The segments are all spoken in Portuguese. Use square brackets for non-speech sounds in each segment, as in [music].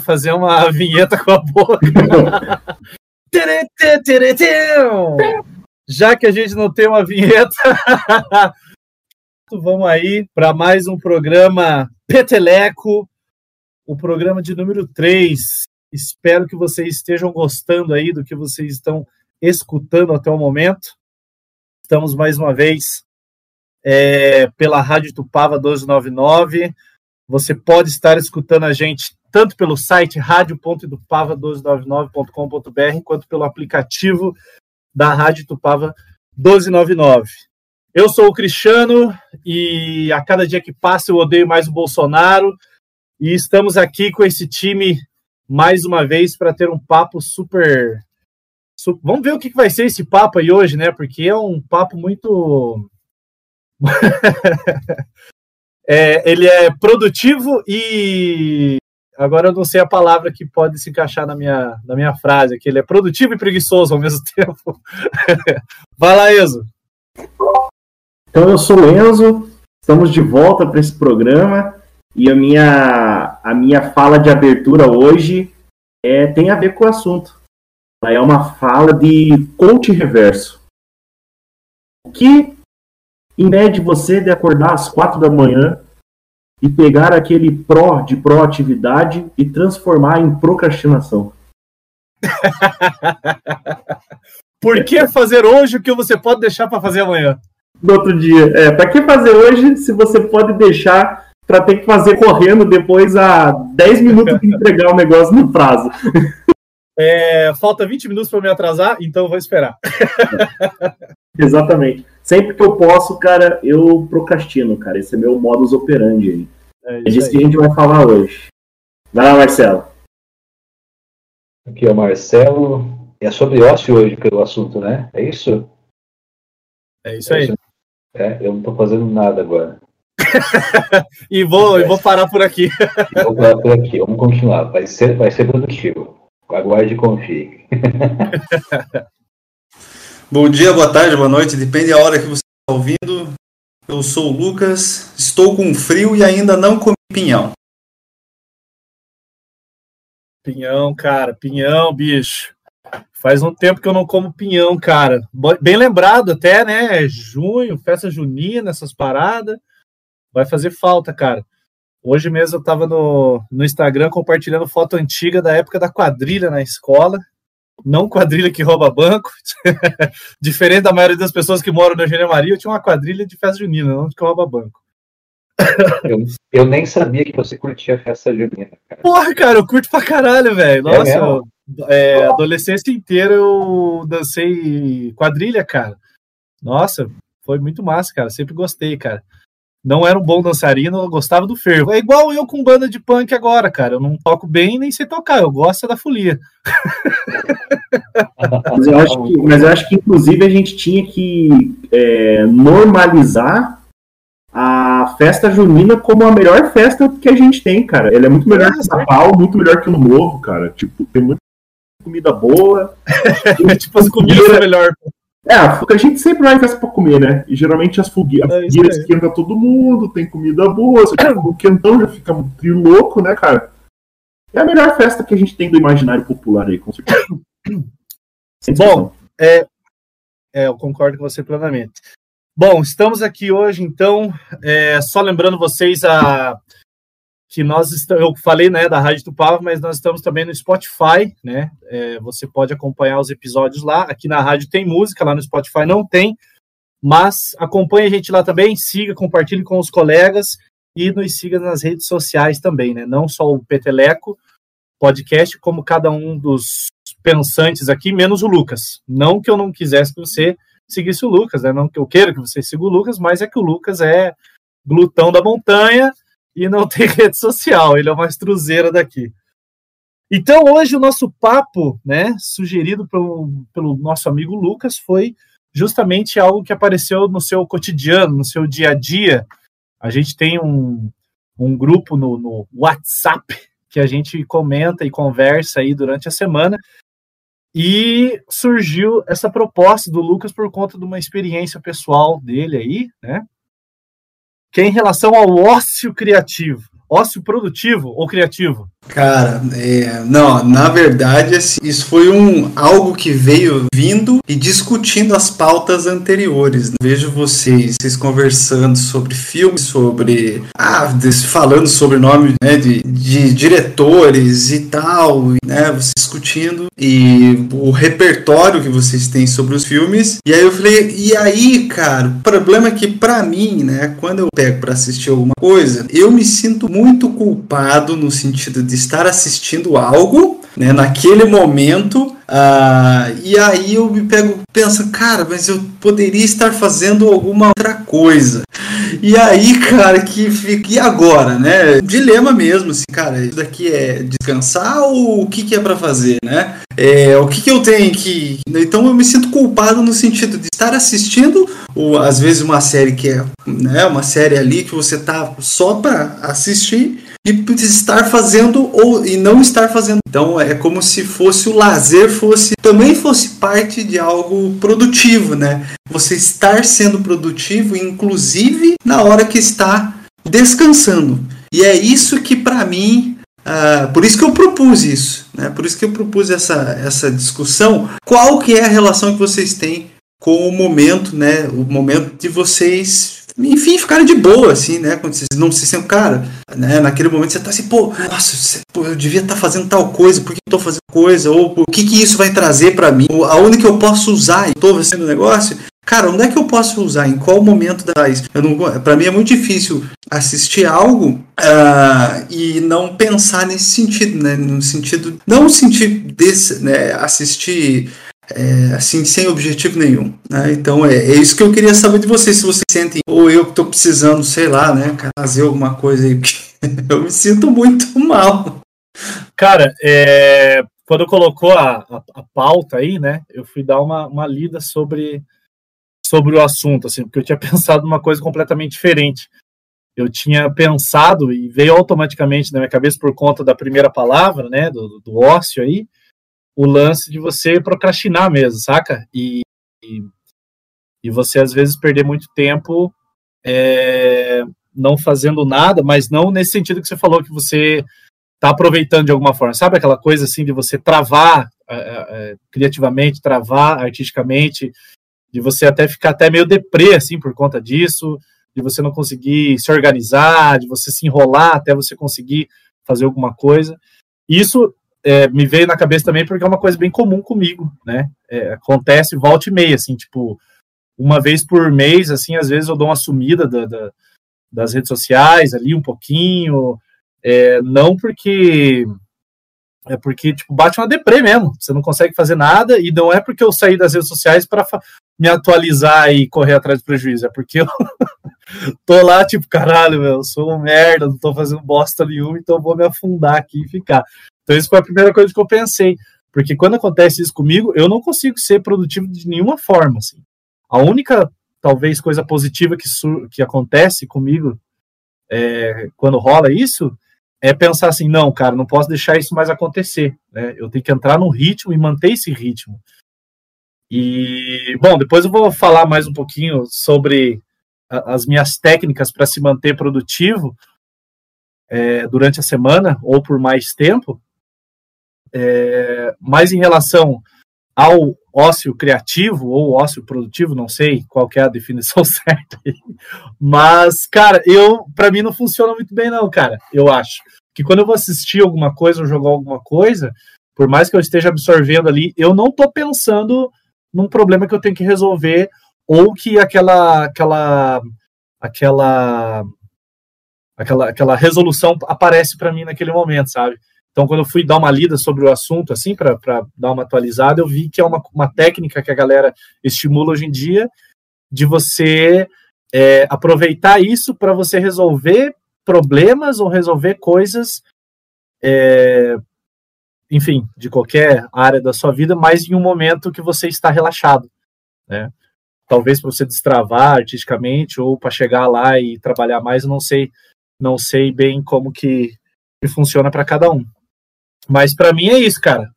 Fazer uma vinheta com a boca. [laughs] Já que a gente não tem uma vinheta, [laughs] vamos aí para mais um programa Peteleco, o programa de número 3. Espero que vocês estejam gostando aí do que vocês estão escutando até o momento. Estamos mais uma vez é, pela Rádio Tupava 1299. Você pode estar escutando a gente tanto pelo site radio.tupava1299.com.br quanto pelo aplicativo da Rádio Tupava 1299. Eu sou o Cristiano e a cada dia que passa eu odeio mais o Bolsonaro e estamos aqui com esse time mais uma vez para ter um papo super, super, Vamos ver o que vai ser esse papo aí hoje, né? Porque é um papo muito. [laughs] é, ele é produtivo e. Agora eu não sei a palavra que pode se encaixar na minha, na minha frase, que ele é produtivo e preguiçoso ao mesmo [laughs] tempo. vai lá, Enzo. Então eu sou o Enzo, estamos de volta para esse programa. E a minha, a minha fala de abertura hoje é, tem a ver com o assunto. Ela é uma fala de coach reverso. O que impede você de acordar às quatro da manhã e pegar aquele pró de proatividade e transformar em procrastinação? [laughs] Por que fazer hoje o que você pode deixar para fazer amanhã? No outro dia. É, para que fazer hoje se você pode deixar para ter que fazer correndo depois a 10 minutos de entregar o negócio no prazo. [laughs] É, falta 20 minutos para me atrasar, então vou esperar. [laughs] Exatamente. Sempre que eu posso, cara, eu procrastino, cara. Esse é meu modus operandi aí. É, é disso aí. que a gente vai falar hoje. Vai lá, Marcelo. Aqui é o Marcelo. É sobre ócio hoje pelo assunto, né? É isso? É isso aí. É, eu não estou fazendo nada agora. [laughs] e, vou, e vou parar por aqui. [laughs] vou parar por aqui, vamos continuar. Vai ser, vai ser produtivo. Aguarde e confie. [laughs] Bom dia, boa tarde, boa noite, depende da hora que você está ouvindo. Eu sou o Lucas, estou com frio e ainda não comi pinhão. Pinhão, cara, pinhão, bicho. Faz um tempo que eu não como pinhão, cara. Bem lembrado até, né? Junho, festa junina, essas paradas vai fazer falta, cara. Hoje mesmo eu tava no, no Instagram compartilhando foto antiga da época da quadrilha na escola. Não quadrilha que rouba banco. [laughs] Diferente da maioria das pessoas que moram na Eugênia Maria, eu tinha uma quadrilha de festa junina, não de que rouba banco. Eu, eu, nem sabia que você curtia festa junina. Cara. Porra, cara, eu curto pra caralho, velho. É Nossa, é é, adolescência inteira eu dancei quadrilha, cara. Nossa, foi muito massa, cara. Sempre gostei, cara não era um bom dançarino, eu gostava do fervo. É igual eu com banda de punk agora, cara. Eu não toco bem nem sei tocar, eu gosto da folia. [laughs] mas, eu acho que, mas eu acho que, inclusive, a gente tinha que é, normalizar a festa junina como a melhor festa que a gente tem, cara. Ela é muito melhor que o Natal, muito melhor que o Novo, cara. Tipo, tem muita comida boa. [laughs] tipo, as comidas são melhor. É, a gente sempre vai em festa pra comer, né? E geralmente as fogueiras, é fogueira esquenta todo mundo, tem comida boa, você o quentão já fica louco, né, cara? É a melhor festa que a gente tem do imaginário popular aí, com certeza. [coughs] Bom, é, é, eu concordo com você plenamente. Bom, estamos aqui hoje, então, é, só lembrando vocês a que nós estamos, eu falei, né, da Rádio Tupava, mas nós estamos também no Spotify, né, é, você pode acompanhar os episódios lá, aqui na rádio tem música, lá no Spotify não tem, mas acompanhe a gente lá também, siga, compartilhe com os colegas e nos siga nas redes sociais também, né, não só o Peteleco podcast, como cada um dos pensantes aqui, menos o Lucas, não que eu não quisesse que você seguisse o Lucas, né, não que eu queira que você siga o Lucas, mas é que o Lucas é glutão da montanha, e não tem [laughs] rede social, ele é uma estruzeira daqui. Então, hoje o nosso papo, né, sugerido pelo, pelo nosso amigo Lucas, foi justamente algo que apareceu no seu cotidiano, no seu dia a dia. A gente tem um, um grupo no, no WhatsApp que a gente comenta e conversa aí durante a semana. E surgiu essa proposta do Lucas por conta de uma experiência pessoal dele aí, né? Que é em relação ao ócio criativo. Ócio produtivo ou criativo? Cara, é, não, na verdade, assim, isso foi um algo que veio vindo e discutindo as pautas anteriores. Vejo vocês, vocês conversando sobre filmes, sobre. Ah, falando sobre nome né, de, de diretores e tal, né? Vocês discutindo e o repertório que vocês têm sobre os filmes. E aí eu falei, e aí, cara, o problema é que para mim, né, quando eu pego para assistir alguma coisa, eu me sinto muito culpado no sentido de estar assistindo algo, né, naquele momento, uh, e aí eu me pego, penso, cara, mas eu poderia estar fazendo alguma outra coisa. E aí, [laughs] cara, que fica. E agora, né? Dilema mesmo, assim, cara, isso daqui é descansar ou o que, que é para fazer, né? É, o que, que eu tenho que. Então eu me sinto culpado no sentido de estar assistindo, ou às vezes uma série que é né, uma série ali que você tá só para assistir e estar fazendo ou e não estar fazendo. Então é como se fosse o lazer fosse também fosse parte de algo produtivo, né? Você estar sendo produtivo, inclusive na hora que está descansando. E é isso que para mim Uh, por isso que eu propus isso, né? Por isso que eu propus essa, essa discussão. Qual que é a relação que vocês têm com o momento, né? O momento de vocês enfim, ficaram de boa, assim, né? Quando vocês não se sentem, cara, né? Naquele momento você tá assim, pô, nossa, você, pô, eu devia estar tá fazendo tal coisa, por que eu tô fazendo coisa? Ou o que que isso vai trazer para mim? Aonde que eu posso usar? E tô fazendo negócio. Cara, onde é que eu posso usar? Em qual momento da? Para mim é muito difícil assistir algo uh, e não pensar nesse sentido, né? No sentido, não sentir desse, né? Assistir é, assim, sem objetivo nenhum. Né? Então é, é, isso que eu queria saber de vocês, se vocês sentem, ou eu que estou precisando, sei lá, né, fazer alguma coisa aí, [laughs] eu me sinto muito mal. Cara, é, quando colocou a, a, a, pauta aí, né, eu fui dar uma, uma lida sobre, sobre o assunto, assim, porque eu tinha [laughs] pensado uma coisa completamente diferente. Eu tinha pensado e veio automaticamente na minha cabeça por conta da primeira palavra, né, do, do ócio aí, o lance de você procrastinar mesmo, saca? E, e, e você às vezes perder muito tempo é, não fazendo nada, mas não nesse sentido que você falou que você está aproveitando de alguma forma. Sabe aquela coisa assim de você travar é, é, criativamente, travar artisticamente, de você até ficar até meio deprê assim por conta disso, de você não conseguir se organizar, de você se enrolar até você conseguir fazer alguma coisa. Isso é, me veio na cabeça também porque é uma coisa bem comum comigo, né? É, acontece volta e meia, assim, tipo, uma vez por mês, assim, às vezes eu dou uma sumida da, da, das redes sociais ali um pouquinho, é, não porque é porque tipo bate uma deprê mesmo, você não consegue fazer nada e não é porque eu saí das redes sociais para me atualizar e correr atrás do prejuízo, é porque eu [laughs] tô lá tipo caralho, meu, eu sou um merda, não tô fazendo bosta nenhuma, então vou me afundar aqui e ficar. Então, isso foi a primeira coisa que eu pensei. Porque quando acontece isso comigo, eu não consigo ser produtivo de nenhuma forma. Assim. A única, talvez, coisa positiva que, que acontece comigo é, quando rola isso é pensar assim: não, cara, não posso deixar isso mais acontecer. Né? Eu tenho que entrar no ritmo e manter esse ritmo. E, bom, depois eu vou falar mais um pouquinho sobre as minhas técnicas para se manter produtivo é, durante a semana ou por mais tempo. É, mas em relação ao ócio criativo ou ócio produtivo, não sei qual é a definição [laughs] certa. Mas, cara, eu para mim não funciona muito bem não, cara. Eu acho que quando eu vou assistir alguma coisa ou jogar alguma coisa, por mais que eu esteja absorvendo ali, eu não tô pensando num problema que eu tenho que resolver ou que aquela aquela aquela aquela aquela resolução aparece para mim naquele momento, sabe? Então, quando eu fui dar uma lida sobre o assunto, assim, para dar uma atualizada, eu vi que é uma, uma técnica que a galera estimula hoje em dia de você é, aproveitar isso para você resolver problemas ou resolver coisas, é, enfim, de qualquer área da sua vida, mas em um momento que você está relaxado, né? Talvez para você destravar artisticamente ou para chegar lá e trabalhar mais, eu não sei, não sei bem como que, que funciona para cada um. Mas para mim é isso, cara.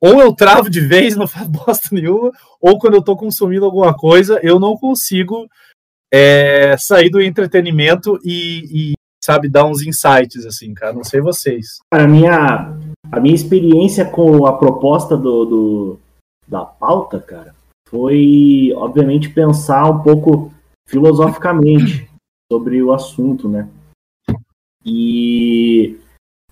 Ou eu travo de vez, [laughs] não faço bosta nenhuma, ou quando eu tô consumindo alguma coisa, eu não consigo é, sair do entretenimento e, sabe, dar uns insights, assim, cara. Não sei vocês. Cara, a minha, a minha experiência com a proposta do, do da pauta, cara, foi, obviamente, pensar um pouco filosoficamente sobre o assunto, né? E,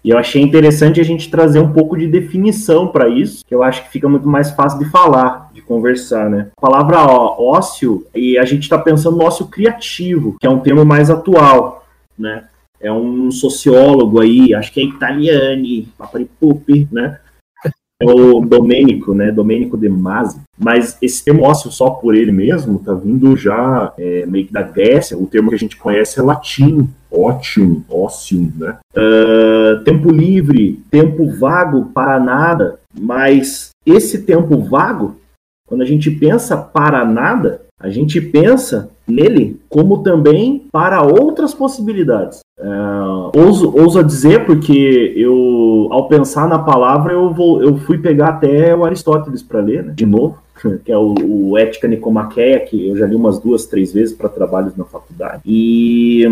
e eu achei interessante a gente trazer um pouco de definição para isso, que eu acho que fica muito mais fácil de falar, de conversar, né? A palavra ó, ócio, e a gente está pensando no ócio criativo, que é um termo mais atual, né? É um sociólogo aí, acho que é Italiani, Paparipupi, né? É o Domênico, né? Domênico de Masi. Mas esse termo ócio só por ele mesmo tá vindo já é, meio que da Grécia. O termo que a gente conhece é latim, ótimo, ócio, né? Uh, tempo livre, tempo vago para nada. Mas esse tempo vago, quando a gente pensa para nada, a gente pensa nele como também para outras possibilidades. Uh, ouso, ouso dizer, porque eu, ao pensar na palavra, eu, vou, eu fui pegar até o Aristóteles para ler, né, de novo, [laughs] que é o, o, Ética Nicomaqueia, que eu já li umas duas, três vezes para trabalhos na faculdade. E,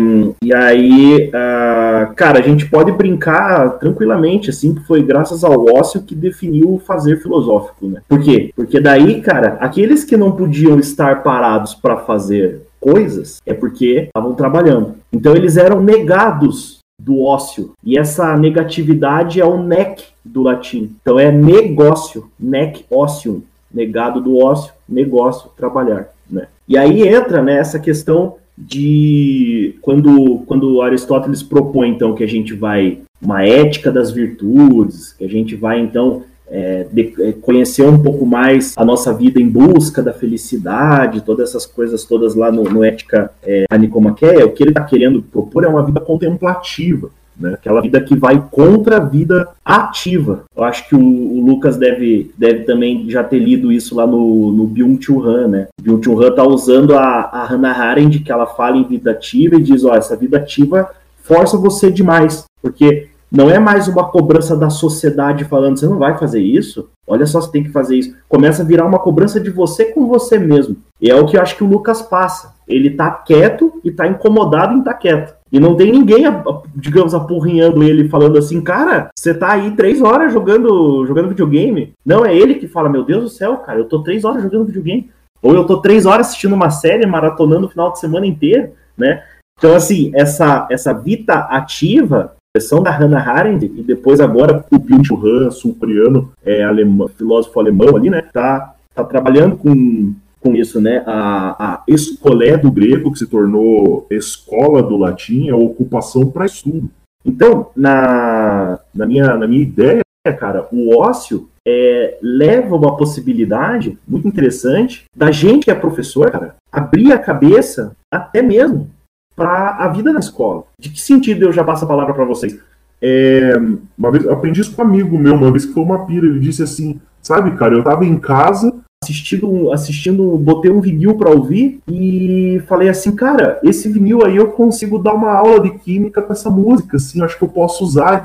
e aí, uh, cara, a gente pode brincar tranquilamente, assim, que foi graças ao ócio que definiu o fazer filosófico, né? Por quê? Porque daí, cara, aqueles que não podiam estar parados para fazer coisas é porque estavam trabalhando. Então eles eram negados do ócio. E essa negatividade é o nec do latim. Então é negócio, nec ocium, negado do ócio, negócio, trabalhar, né? E aí entra né, essa questão de quando quando Aristóteles propõe então que a gente vai uma ética das virtudes, que a gente vai então é, de, é, conhecer um pouco mais a nossa vida em busca da felicidade, todas essas coisas todas lá no, no Ética é, Anicomaqueia, o que ele está querendo propor é uma vida contemplativa. Né? Aquela vida que vai contra a vida ativa. Eu acho que o, o, Lucas deve, deve também já ter lido isso lá no, no Byung-Chul Han, né? Byung-Chul Han está usando a, a Hannah Arendt, que ela fala em vida ativa e diz, ó, essa vida ativa força você demais, porque não é mais uma cobrança da sociedade falando, você não vai fazer isso, olha só, você tem que fazer isso. Começa a virar uma cobrança de você com você mesmo. E é o que eu acho que o Lucas passa. Ele tá quieto e tá incomodado em tá quieto. E não tem ninguém, digamos, apurrinhando ele, falando assim, cara, você tá aí três horas jogando, jogando videogame. Não, é ele que fala, meu Deus do céu, cara, eu tô três horas jogando videogame. Ou eu tô três horas assistindo uma série, maratonando o final de semana inteiro, né? Então, assim, essa, essa vida ativa da Hannah Arendt, e depois agora o Byung-Chul Han, sul-coreano, é, alemão, filósofo alemão ali, né, tá, tá trabalhando com, com isso, né, a, a escolé do grego, que se tornou escola do latim, é ocupação para estudo. Então, na, na, minha, na minha ideia, cara, o ócio é, leva uma possibilidade muito interessante da gente que é professor, cara, abrir a cabeça até mesmo para a vida na escola. De que sentido eu já passo a palavra para vocês? É, uma vez eu aprendi isso com um amigo meu, uma vez que foi uma pira, ele disse assim, sabe, cara, eu tava em casa assistindo, assistindo, botei um vinil para ouvir e falei assim, cara, esse vinil aí eu consigo dar uma aula de química com essa música, assim, acho que eu posso usar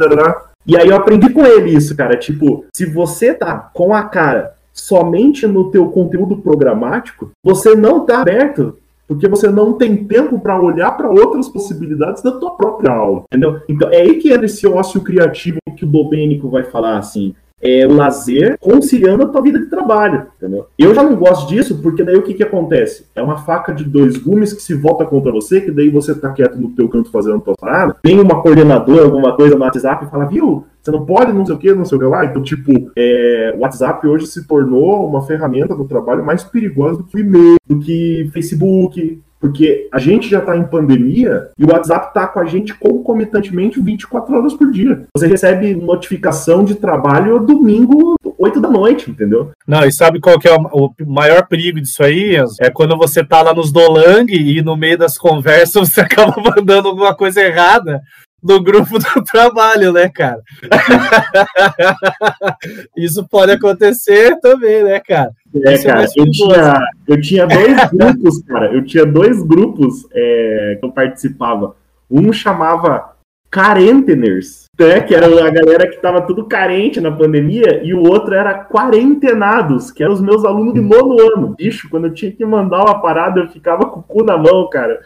e aí eu aprendi com ele isso, cara, tipo, se você tá com a cara somente no teu conteúdo programático, você não tá aberto porque você não tem tempo para olhar para outras possibilidades da tua própria aula, entendeu? Então é aí que entra esse ócio criativo que o Domênico vai falar assim, é lazer conciliando a tua vida de trabalho, entendeu? Eu já não gosto disso, porque daí o que que acontece? É uma faca de dois gumes que se volta contra você, que daí você tá quieto no teu canto fazendo a tua parada, tem uma coordenadora, alguma coisa no WhatsApp e fala, viu, você não pode não sei o que, não sei o que lá. Então, tipo, é, o WhatsApp hoje se tornou uma ferramenta do trabalho mais perigosa do que o e-mail, do que Facebook, porque a gente já está em pandemia e o WhatsApp está com a gente concomitantemente 24 horas por dia. Você recebe notificação de trabalho domingo, 8 da noite, entendeu? Não, e sabe qual que é o maior perigo disso aí, Enzo? É quando você tá lá nos Dolang e no meio das conversas você [laughs] acaba mandando alguma coisa errada do grupo do trabalho, né, cara? [laughs] Isso pode acontecer também, né, cara? É, Isso é cara, é eu, tinha, eu tinha dois [laughs] grupos, cara, eu tinha dois grupos é, que eu participava. Um chamava Carenteners, né, que era a galera que tava tudo carente na pandemia, e o outro era Quarentenados, que eram os meus alunos de nono ano. Bicho, quando eu tinha que mandar uma parada, eu ficava com o cu na mão, cara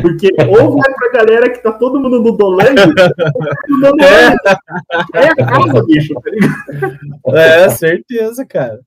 Porque ou vai pra galera que tá todo mundo no Dolange, [laughs] no É. é a casa, bicho, tá ligado? É, certeza, cara.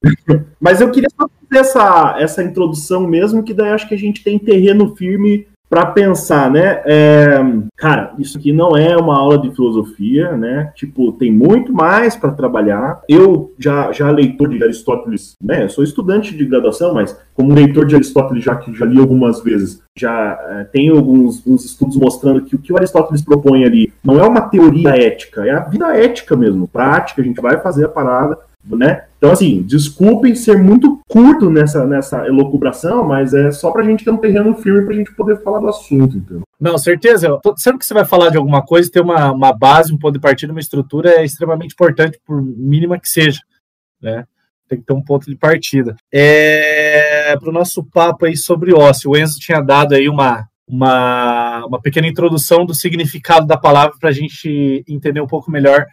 Mas eu queria só fazer essa, essa introdução mesmo, que daí acho que a gente tem terreno firme para pensar, né? É, cara, isso aqui não é uma aula de filosofia, né? Tipo, tem muito mais para trabalhar. Eu já, já leitor de Aristóteles, né? Eu sou estudante de graduação, mas como leitor de Aristóteles, já que já li algumas vezes, já é, tenho alguns, alguns estudos mostrando que o que o Aristóteles propõe ali não é uma teoria ética, é a vida ética mesmo, prática. A gente vai fazer a parada né? Então, assim, desculpem ser muito curto nessa, nessa elocubração, mas é só pra gente ter um terreno firme pra gente poder falar do assunto, entendeu? Não, certeza. Sempre que você vai falar de alguma coisa, ter uma, uma base, um ponto de partida, uma estrutura é extremamente importante, por mínima que seja. Né? Tem que ter um ponto de partida. É, Para o nosso papo aí sobre ócio, o Enzo tinha dado aí uma, uma, uma pequena introdução do significado da palavra para a gente entender um pouco melhor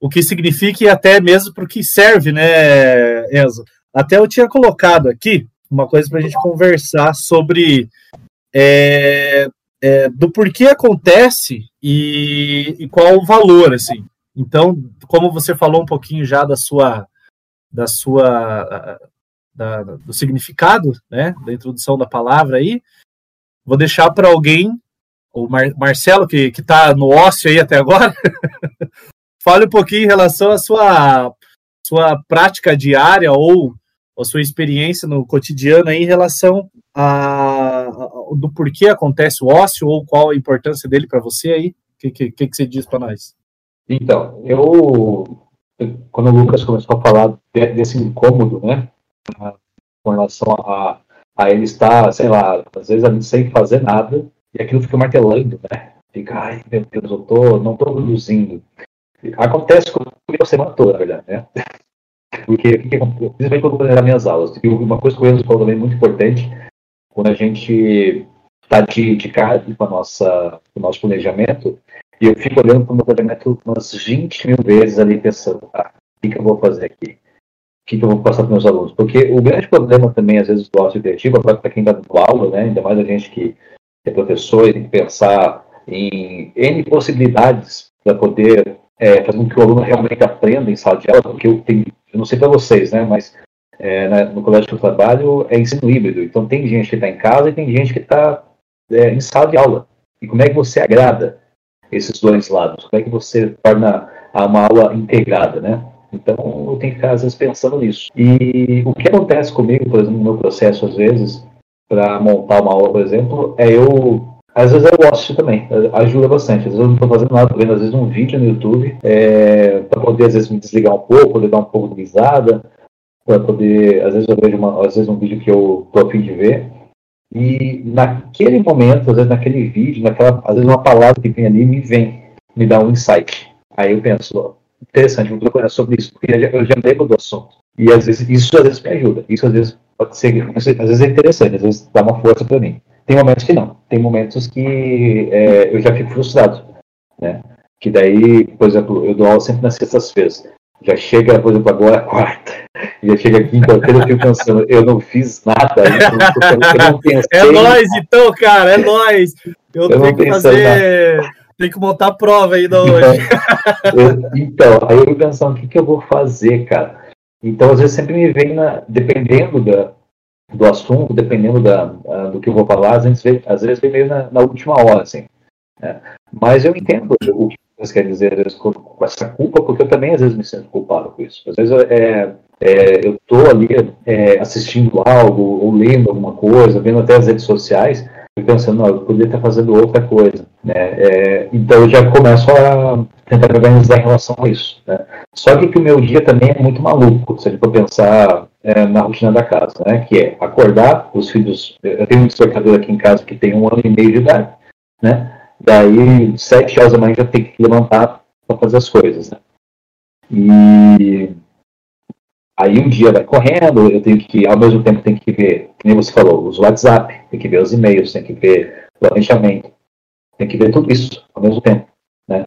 o que significa e até mesmo para o que serve, né, Enzo? Até eu tinha colocado aqui uma coisa para a gente conversar sobre é, é, do porquê acontece e, e qual o valor, assim. Então, como você falou um pouquinho já da sua da sua da- do significado, né, da introdução da palavra aí, vou deixar para alguém, o Mar- Marcelo que que está no ócio aí até agora, [laughs] fale um pouquinho em relação à sua sua prática diária ou a sua experiência no cotidiano aí em relação a, a- do porquê acontece o ócio ou qual a importância dele para você aí? O que, que, que você diz para nós? Então, eu, quando o Lucas começou a falar de- desse incômodo, né, com relação a, a ele estar, sei lá, às vezes sem fazer nada, e aquilo fica martelando, né, fica, ai, meu Deus, eu tô, não tô produzindo. Acontece comigo a semana toda, na verdade, né, [laughs] porque, o que que acontece? principalmente quando eu vou minhas aulas, e uma coisa que o Enzo falou também muito importante, quando a gente está de, de cara com, a nossa, com o nosso planejamento, e eu fico olhando para o meu planejamento umas 20 mil vezes ali, pensando, ah, o que, que eu vou fazer aqui? O que, que eu vou passar para meus alunos? Porque o grande problema também, às vezes, do ócio criativo, para quem está dando aula, né, ainda mais a gente que é professor e tem que pensar em N possibilidades para poder é, fazer com que o aluno realmente aprenda em sala de aula, porque eu, tenho, eu não sei para vocês, né, mas é, né, no colégio que eu trabalho é ensino híbrido, então tem gente que está em casa e tem gente que está é, em sala de aula. E como é que você agrada esses dois lados? Como é que você torna uma aula integrada, né? Então, eu tenho que ficar, às vezes, pensando nisso. E o que acontece comigo, por exemplo, no meu processo, às vezes, para montar uma aula, por exemplo, é eu. Às vezes eu gosto também, ajuda bastante. Às vezes eu não estou fazendo nada, vendo às vezes um vídeo no YouTube, é, para poder às vezes me desligar um pouco, poder dar um pouco de risada, para poder. Às vezes eu vejo uma, às vezes um vídeo que eu estou a fim de ver, e naquele momento, às vezes naquele vídeo, naquela, às vezes uma palavra que vem ali me vem, me dá um insight. Aí eu penso, interessante, vou procurar sobre isso, porque eu já lembro do assunto. E às vezes, isso às vezes me ajuda. Isso às vezes pode ser, às vezes é interessante, às vezes dá uma força para mim. Tem momentos que não. Tem momentos que é, eu já fico frustrado, né? Que daí, por exemplo, eu dou aula sempre nas sextas-feiras. Já chega, por exemplo, agora [laughs] quarta. Já chega quinta-feira, eu fico pensando, eu não fiz nada. Eu não, pensei, É nóis, então, cara, é nóis. Eu, Eu tenho que fazer. Tenho que montar a prova ainda hoje. Eu- então, aí eu pensando, o que, que eu vou fazer, cara? Então, às vezes, sempre me vem, na, dependendo da, do assunto, dependendo da, do que eu vou falar, às vezes vem, às vezes vem meio na, na última hora, assim. né? Mas eu entendo o que você quer dizer, vezes, com, com essa culpa, porque eu também, às vezes, me sinto culpado com isso. Às vezes, é, é, eu tô ali é, assistindo algo, ou lendo alguma coisa, vendo até as redes sociais, pensando, não, eu poderia estar fazendo outra coisa, né? É, então eu já começo a tentar organizar em relação a isso, né? Só que, que o meu dia também é muito maluco, se a gente for pensar é, na rotina da casa, né? Que é acordar, os filhos, eu tenho um despertador aqui em casa que tem um ano e meio de idade, né? Daí, sete horas da manhã já tem que levantar para fazer as coisas, né? E Aí um dia vai correndo, eu tenho que, ao mesmo tempo, tenho que ver, nem você falou, os WhatsApp, tem que ver os e-mails, tem que ver planejamento, tem que ver tudo isso ao mesmo tempo, né?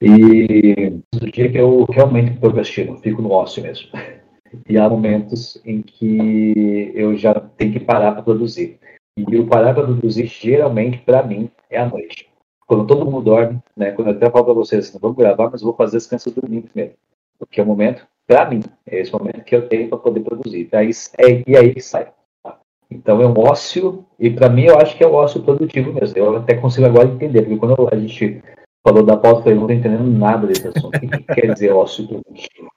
E o dia que eu realmente procrastino, fico no ócio mesmo. [laughs] E há momentos em que eu já tenho que parar para produzir. E o parar para produzir, geralmente, para mim, é à noite. Quando todo mundo dorme, né? Quando eu até falo para vocês assim, vamos gravar, mas vou fazer as crianças dormir primeiro. Porque é o momento, para mim, é esse momento que eu tenho para poder produzir. Daí, é, e aí que sai. Tá? Então é um ócio, e para mim eu acho que é um ócio produtivo mesmo. Eu até consigo agora entender, porque quando a gente falou da pauta, eu não estou entendendo nada desse assunto. O que, que quer dizer ócio produtivo?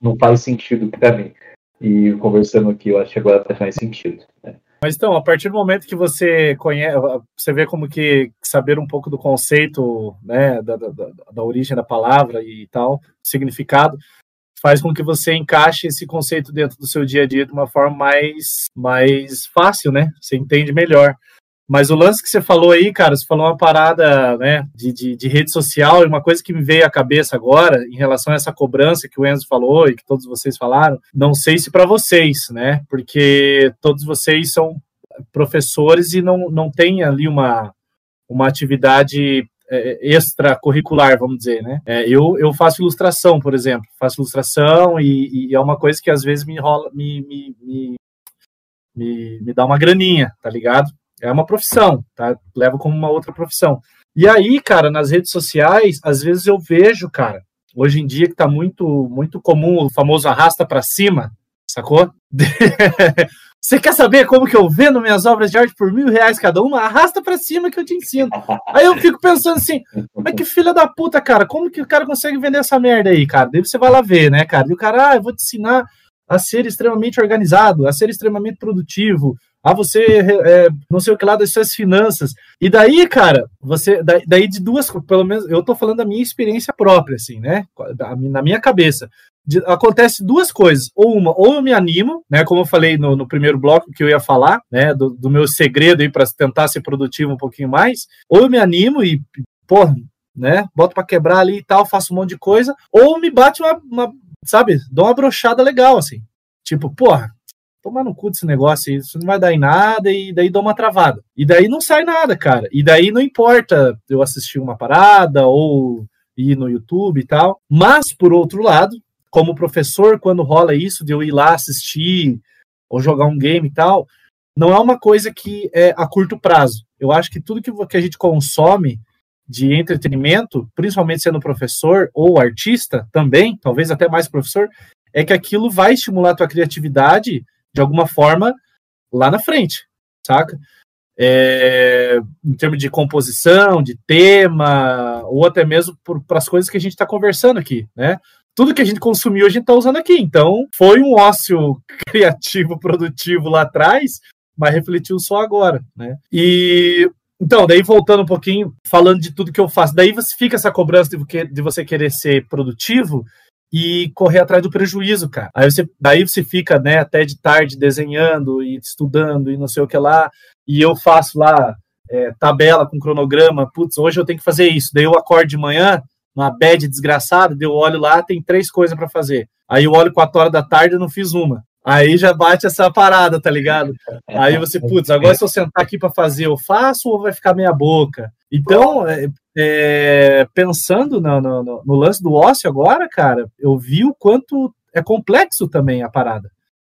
Não faz sentido para mim. E conversando aqui, eu acho que agora faz sentido. Né? Mas então, a partir do momento que você conhece, você vê como que saber um pouco do conceito, né, da, da, da origem da palavra e tal, significado, faz com que você encaixe esse conceito dentro do seu dia a dia de uma forma mais, mais fácil, né? Você entende melhor. Mas o lance que você falou aí, cara, você falou uma parada né, de, de, de, rede social, e uma coisa que me veio à cabeça agora, em relação a essa cobrança que o Enzo falou e que todos vocês falaram, não sei se para vocês, né? Porque todos vocês são professores e não, não tem ali uma, uma atividade extracurricular, vamos dizer, né? É, eu, eu faço ilustração, por exemplo, faço ilustração e, e, é uma coisa que às vezes me rola, me, me, me, me, me dá uma graninha, tá ligado? É uma profissão, tá? Levo como uma outra profissão. E aí, cara, nas redes sociais, às vezes eu vejo, cara, hoje em dia que tá muito, muito comum o famoso arrasta para cima, sacou? [laughs] Você quer saber como que eu vendo minhas obras de arte por mil reais cada uma? Arrasta para cima que eu te ensino. Aí eu fico pensando assim, mas que filha da puta, cara, como que o cara consegue vender essa merda aí, cara? Daí você vai lá ver, né, cara? E o cara, ah, eu vou te ensinar a ser extremamente organizado, a ser extremamente produtivo, a você é, não sei o que lá das suas finanças. E daí, cara, você daí de duas, pelo menos eu tô falando da minha experiência própria, assim, né? Na minha cabeça. De, acontece duas coisas. Ou uma, ou eu me animo, né? Como eu falei no, no primeiro bloco que eu ia falar, né? Do, do meu segredo aí para tentar ser produtivo um pouquinho mais. Ou eu me animo e, porra, né? Boto para quebrar ali e tal, faço um monte de coisa. Ou me bate uma, uma sabe? Dou uma brochada legal, assim. Tipo, porra, tomar no cu desse negócio, isso não vai dar em nada, e daí dou uma travada. E daí não sai nada, cara. E daí não importa eu assistir uma parada ou ir no YouTube e tal. Mas, por outro lado, como professor, quando rola isso de eu ir lá assistir ou jogar um game e tal, não é uma coisa que é a curto prazo. Eu acho que tudo que, que a gente consome de entretenimento, principalmente sendo professor ou artista também, talvez até mais professor, é que aquilo vai estimular a tua criatividade de alguma forma lá na frente, saca? É, em termos de composição, de tema, ou até mesmo para as coisas que a gente está conversando aqui, né? Tudo que a gente consumiu a gente está usando aqui. Então, foi um ócio [laughs] criativo, produtivo lá atrás, mas refletiu só agora, né? E então, daí voltando um pouquinho, falando de tudo que eu faço, daí você fica essa cobrança de, de você querer ser produtivo, e correr atrás do prejuízo, cara. Aí você, daí você fica, né, até de tarde desenhando e estudando e não sei o que lá, e eu faço lá é, tabela com cronograma, putz, hoje eu tenho que fazer isso. Daí eu acordo de manhã, uma bad desgraçada, deu olho lá, tem três coisas para fazer. Aí eu olho quatro horas da tarde e não fiz uma. Aí já bate essa parada, tá ligado? Aí você, putz, agora se eu sentar aqui para fazer, eu faço ou vai ficar meia boca? Então, é, é, pensando no, no, no, lance do ócio agora, cara, eu vi o quanto é complexo também a parada.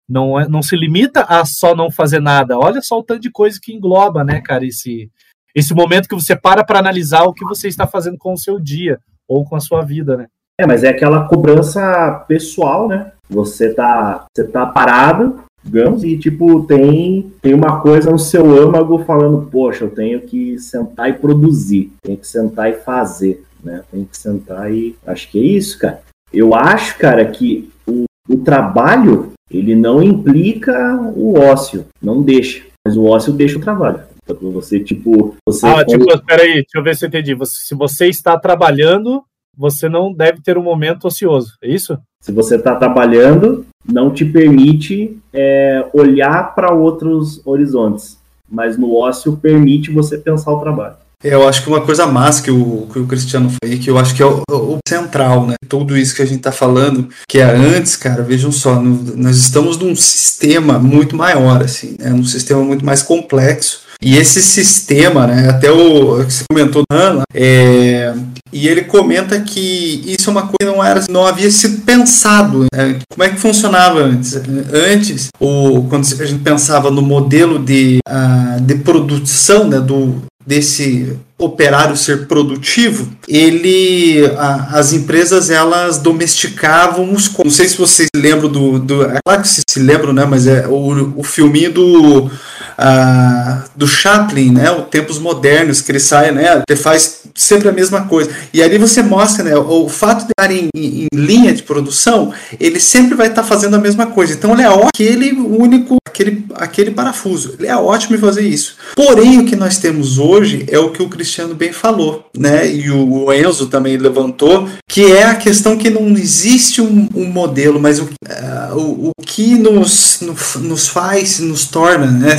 Não, é, não se limita a só não fazer nada. Olha só o tanto de coisa que engloba, né, cara, esse, esse momento que você para para analisar o que você está fazendo com o seu dia ou com a sua vida, né? É, mas é aquela cobrança pessoal, né? Você tá, você tá parado, digamos, e tipo, tem, tem uma coisa no seu âmago falando, poxa, eu tenho que sentar e produzir, tenho que sentar e fazer, né? Tem que sentar e. Acho que é isso, cara. Eu acho, cara, que o, o trabalho ele não implica o ócio, não deixa. Mas o ócio deixa o trabalho. Então, você, tipo. Você ah, tipo, peraí, deixa eu ver se eu entendi. Você, se você está trabalhando, você não deve ter um momento ocioso, é isso? Se você está trabalhando, não te permite é, olhar para outros horizontes, mas no ócio permite você pensar o trabalho. Eu acho que uma coisa massa que o, que o Cristiano foi, que eu acho que é o, o, central, né? Tudo isso que a gente tá falando, que é antes, cara, vejam só, no, nós estamos num sistema muito maior, assim, né? Num sistema muito mais complexo E esse sistema, né, até o que você comentou, Ana, é, e ele comenta que isso é uma coisa que não, era, não havia sido pensado. Né? Como é que funcionava antes? Antes, ou quando a gente pensava no modelo de, uh, de produção né, do, desse operário ser produtivo, ele a, as empresas elas domesticavam os não sei se vocês lembram do, do é claro que se, se lembram né mas é o, o filminho do uh, do Chaplin né? O tempos modernos que ele sai né? Ele faz sempre a mesma coisa. E ali você mostra né o, o fato de estar em, em, linha de produção ele sempre vai estar fazendo a mesma coisa. Então ele é aquele único aquele aquele parafuso. Ele é ótimo em fazer isso. Porém o que nós temos hoje é o que o Cristiano bem falou, né? E o Enzo também levantou, que é a questão que não existe um, um modelo, mas o, uh, o, o, que nos, nos faz, nos torna, né?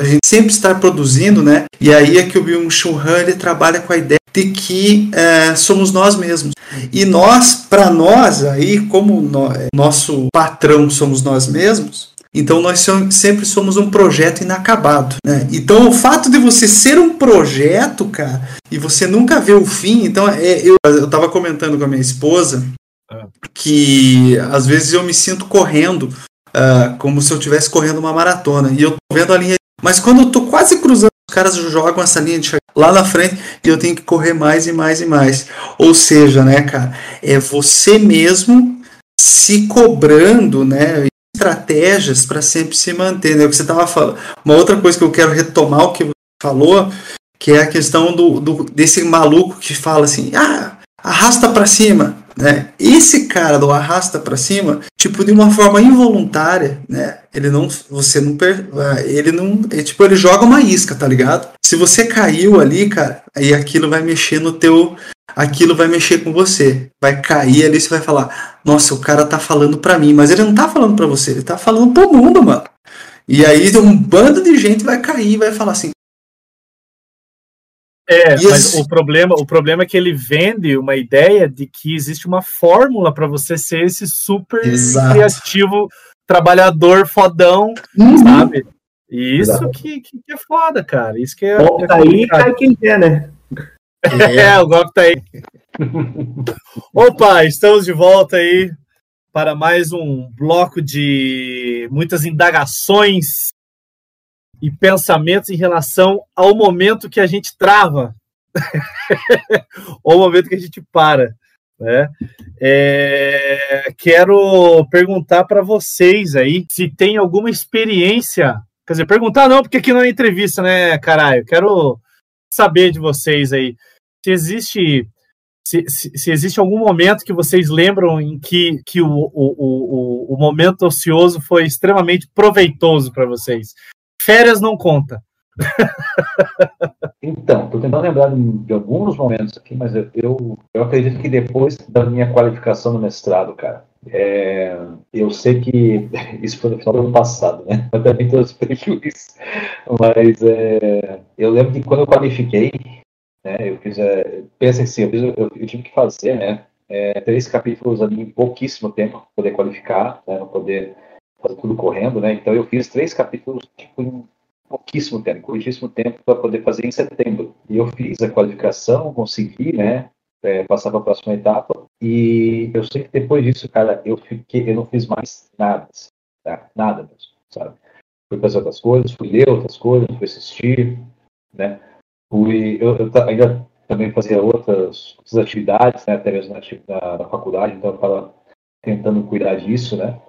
A gente sempre está produzindo, né? E aí é que o Byung-Chul Han ele trabalha com a ideia de que uh, somos nós mesmos. E nós, para nós, aí, como no, nosso patrão somos nós mesmos, então nós sempre somos um projeto inacabado. Né? Então o fato de você ser um projeto, cara, e você nunca vê o fim. Então é, eu, eu tava comentando com a minha esposa ah. que às vezes eu me sinto correndo uh, como se eu estivesse correndo uma maratona. E eu tô vendo a linha. Mas quando eu tô quase cruzando, os caras jogam essa linha de lá na frente e eu tenho que correr mais e mais e mais. Ou seja, né, cara, é você mesmo se cobrando, né? estratégias para sempre se manter. Né? O que você estava falando. Uma outra coisa que eu quero retomar o que você falou, que é a questão do, do desse maluco que fala assim, ah, arrasta para cima. Né? Esse cara do arrasta para cima, tipo de uma forma involuntária, né? Ele não, você não, ele não, é, tipo ele joga uma isca, tá ligado? Se você caiu ali, cara, aí aquilo vai mexer no teu, aquilo vai mexer com você, vai cair ali, você vai falar, nossa, o cara tá falando para mim, mas ele não tá falando para você, ele tá falando pro mundo, mano. E aí um bando de gente vai cair vai falar assim, é, e mas esse... o problema, o problema é que ele vende uma ideia de que existe uma fórmula para você ser esse super Exato. criativo, trabalhador fodão, uhum. sabe? E isso que, que, é foda, cara. Isso que é. Bom, é tá aí, cai quem quer, né? [laughs] É, o golpe tá aí. [laughs] Opa, estamos de volta aí para mais um bloco de muitas indagações e pensamentos em relação ao momento que a gente trava, [laughs] ou o momento que a gente para. Né? É, quero perguntar para vocês aí se tem alguma experiência. Quer dizer, perguntar não, porque aqui não é entrevista, né, caralho? Quero saber de vocês aí se existe se, se, se, existe algum momento que vocês lembram em que, que o, o, o, o momento ocioso foi extremamente proveitoso para vocês. Férias não conta. então, estou tentando lembrar de, alguns momentos aqui, mas eu, eu, eu, acredito que depois da minha qualificação no mestrado, cara, é, eu sei que [laughs] isso foi no final do ano passado, né? Eu também trouxe [laughs] prejuízo. Mas é, eu lembro que quando eu qualifiquei, né, eu fiz. É, pensa assim, eu, fiz, eu, eu, tive que fazer, né? É, três capítulos ali em pouquíssimo tempo para poder qualificar, né, para poder fazer tudo correndo, né? Então eu fiz três capítulos tipo, em pouquíssimo tempo, curtíssimo tempo para poder fazer em setembro. E eu fiz a qualificação, consegui, né? É, passar para a próxima etapa. E eu sei que depois disso, cara, eu fiquei, eu não fiz mais nada, tá? nada mesmo, sabe? Fui fazer outras coisas, fui ler outras coisas, fui assistir, né? Fui, eu, eu ainda também fazia outras, outras atividades, né? Até mesmo na, na, na faculdade, então eu estava tentando cuidar disso, né?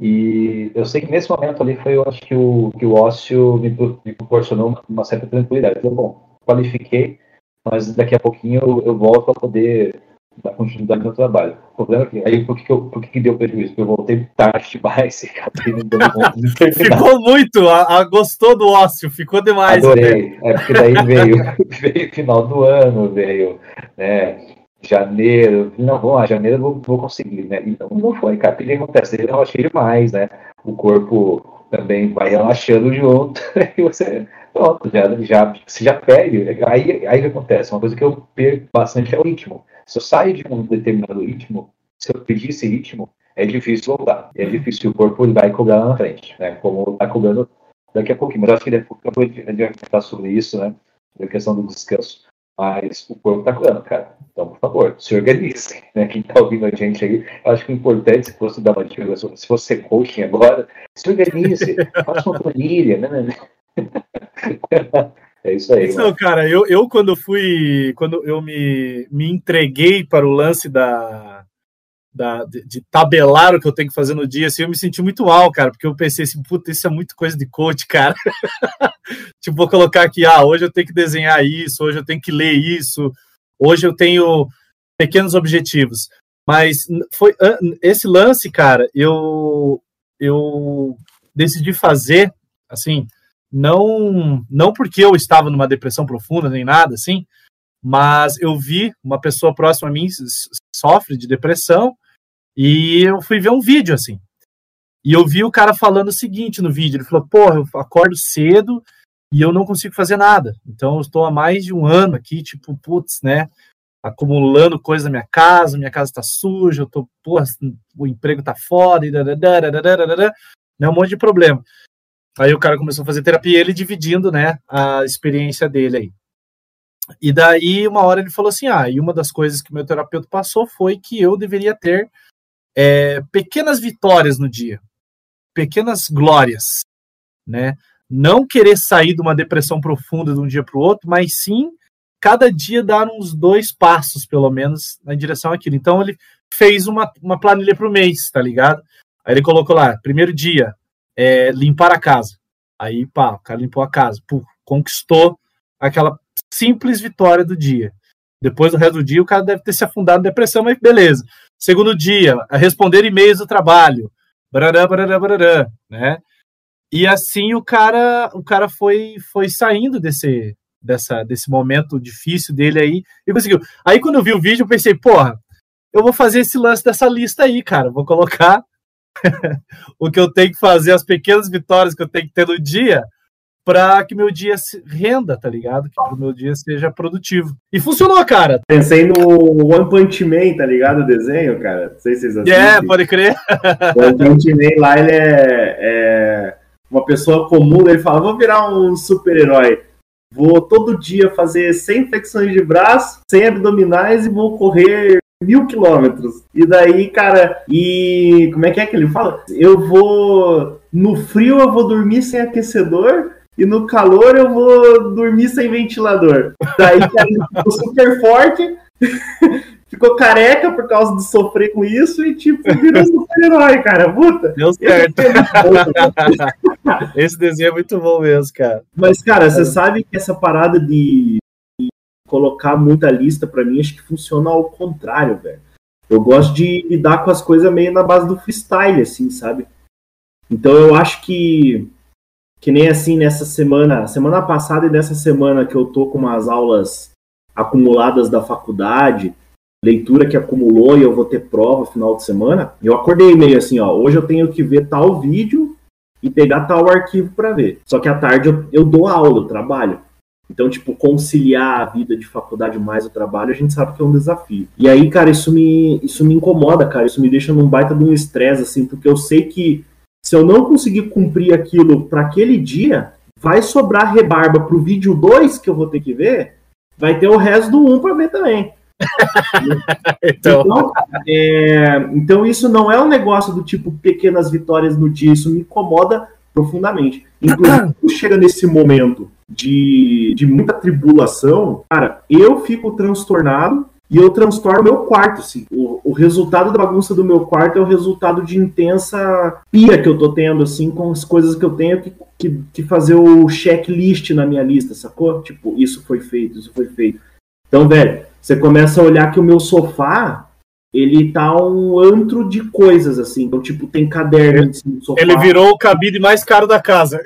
E eu sei que nesse momento ali foi, eu acho que o, que o ócio me, me proporcionou uma certa tranquilidade. Eu, bom, qualifiquei, mas daqui a pouquinho eu, eu volto a poder dar continuidade no trabalho. O problema é que, aí por que, eu, por que deu prejuízo? Porque eu voltei tarde demais [laughs] e acabei não dando conta de [laughs] Ficou muito, a, a, gostou do ócio, ficou demais. Adorei, né? é porque daí veio, [laughs] veio final do ano, veio, né, janeiro, não, vamos lá, janeiro eu vou, vou conseguir, né? Então não foi, cara. O que acontece? Eu relaxei demais, né? O corpo também vai relaxando junto, [laughs] e você, pronto, já, já, você já perde. Aí, aí que acontece? Uma coisa que eu perco bastante é o ritmo. Se eu saio de um determinado ritmo, se eu pedir esse ritmo, é difícil voltar. É difícil, o corpo vai cobrar lá na frente, né? Como tá cobrando daqui a pouquinho, mas acho que daqui a gente vai falar sobre isso, né? A questão do descanso. Mas o corpo tá curando, cara. Então, por favor, se organize. Né? Quem tá ouvindo a gente aí, eu acho que o importante, se fosse dar uma dica, se você coaching agora, se organize, [laughs] faça uma planilha, né? [laughs] É isso aí. Então, cara, eu, eu quando fui. Quando eu me, me entreguei para o lance da, da, de, de, tabelar o que eu tenho que fazer no dia, assim, eu me senti muito mal, cara, porque eu pensei assim, puta, isso é muito coisa de coach, cara. [laughs] tipo, vou colocar aqui, ah, hoje eu tenho que desenhar isso, hoje eu tenho que ler isso, hoje eu tenho pequenos objetivos. Mas foi esse lance, cara, eu eu decidi fazer, assim, não não porque eu estava numa depressão profunda nem nada, assim, mas eu vi uma pessoa próxima a mim sofre de depressão e eu fui ver um vídeo assim. E eu vi o cara falando o seguinte no vídeo: ele falou, porra, eu acordo cedo e eu não consigo fazer nada. Então eu estou há mais de um ano aqui, tipo, putz, né? Acumulando coisa na minha casa, minha casa está suja, eu tô, porra, o emprego tá foda, e né, um monte de problema. Aí o cara começou a fazer terapia, ele dividindo, né, a experiência dele aí. E daí, uma hora ele falou assim: ah, e uma das coisas que meu terapeuta passou foi que eu deveria ter é, pequenas vitórias no dia, pequenas glórias, né? Não querer sair de uma depressão profunda de um dia para o outro, mas sim cada dia dar uns dois passos, pelo menos, na direção àquilo. Então ele fez uma, uma planilha para o mês, tá ligado? Aí ele colocou lá, primeiro dia, é, limpar a casa. Aí, pá, o cara limpou a casa, conquistou aquela simples vitória do dia. Depois do resto do dia, o cara deve ter se afundado em depressão, mas beleza. Segundo dia, a responder e-mails do trabalho. Barará, barará, barará, né? E assim o cara, o cara foi, foi saindo desse, dessa, desse momento difícil dele aí e conseguiu. Aí quando eu vi o vídeo, eu pensei, porra, eu vou fazer esse lance dessa lista aí, cara. Vou colocar [laughs] o que eu tenho que fazer, as pequenas vitórias que eu tenho que ter no dia, para que meu dia renda, tá ligado? Que o meu dia seja produtivo. E funcionou, cara. Pensei no One Punch Man, tá ligado? O desenho, cara. Não sei se vocês assistem. É, pode crer. O [laughs] One Punch Man lá, ele é, é uma pessoa comum, ele fala, vou virar um super-herói. Vou todo dia fazer 100 flexões de braço, 100 abdominais e vou correr mil quilômetros. E daí, cara, e como é que é que ele fala? Eu vou. No frio eu vou dormir sem aquecedor e no calor eu vou dormir sem ventilador. Daí ficou super forte, [laughs] ficou careca por causa de sofrer com isso e tipo, virou super-herói, cara. Puta. Deu certo. [laughs] Esse desenho é muito bom mesmo, cara. Mas, cara, você sabe que essa parada de, de colocar muita lista para mim, acho que funciona ao contrário, velho. Eu gosto de lidar com as coisas meio na base do freestyle, assim, sabe? Então eu acho que que nem assim nessa semana, semana passada e nessa semana que eu tô com umas aulas acumuladas da faculdade, leitura que acumulou e eu vou ter prova final de semana, eu acordei meio assim, ó, hoje eu tenho que ver tal vídeo e pegar tal arquivo para ver. Só que à tarde eu, eu dou aula, eu trabalho. Então, tipo, conciliar a vida de faculdade mais o trabalho, a gente sabe que é um desafio. E aí, cara, isso me, isso me incomoda, cara. Isso me deixa num baita de um estresse, assim, porque eu sei que se eu não conseguir cumprir aquilo para aquele dia, vai sobrar rebarba para o vídeo 2 que eu vou ter que ver, vai ter o resto do 1 um para ver também. [laughs] então, então, é, então, isso não é um negócio do tipo pequenas vitórias no dia, isso me incomoda profundamente. Inclusive, [clears throat] chega nesse momento de, de muita tribulação, cara, eu fico transtornado e eu transtorno meu quarto, assim. O, o, resultado da bagunça do meu quarto é o resultado de intensa pia que eu tô tendo, assim, com as coisas que eu tenho que, que, que fazer o checklist na minha lista, sacou? Tipo, isso foi feito, isso foi feito. Então, velho, você começa a olhar que o meu sofá, ele tá um antro de coisas, assim. Então, tipo, tem caderno em cima do sofá. Ele virou o cabide mais caro da casa.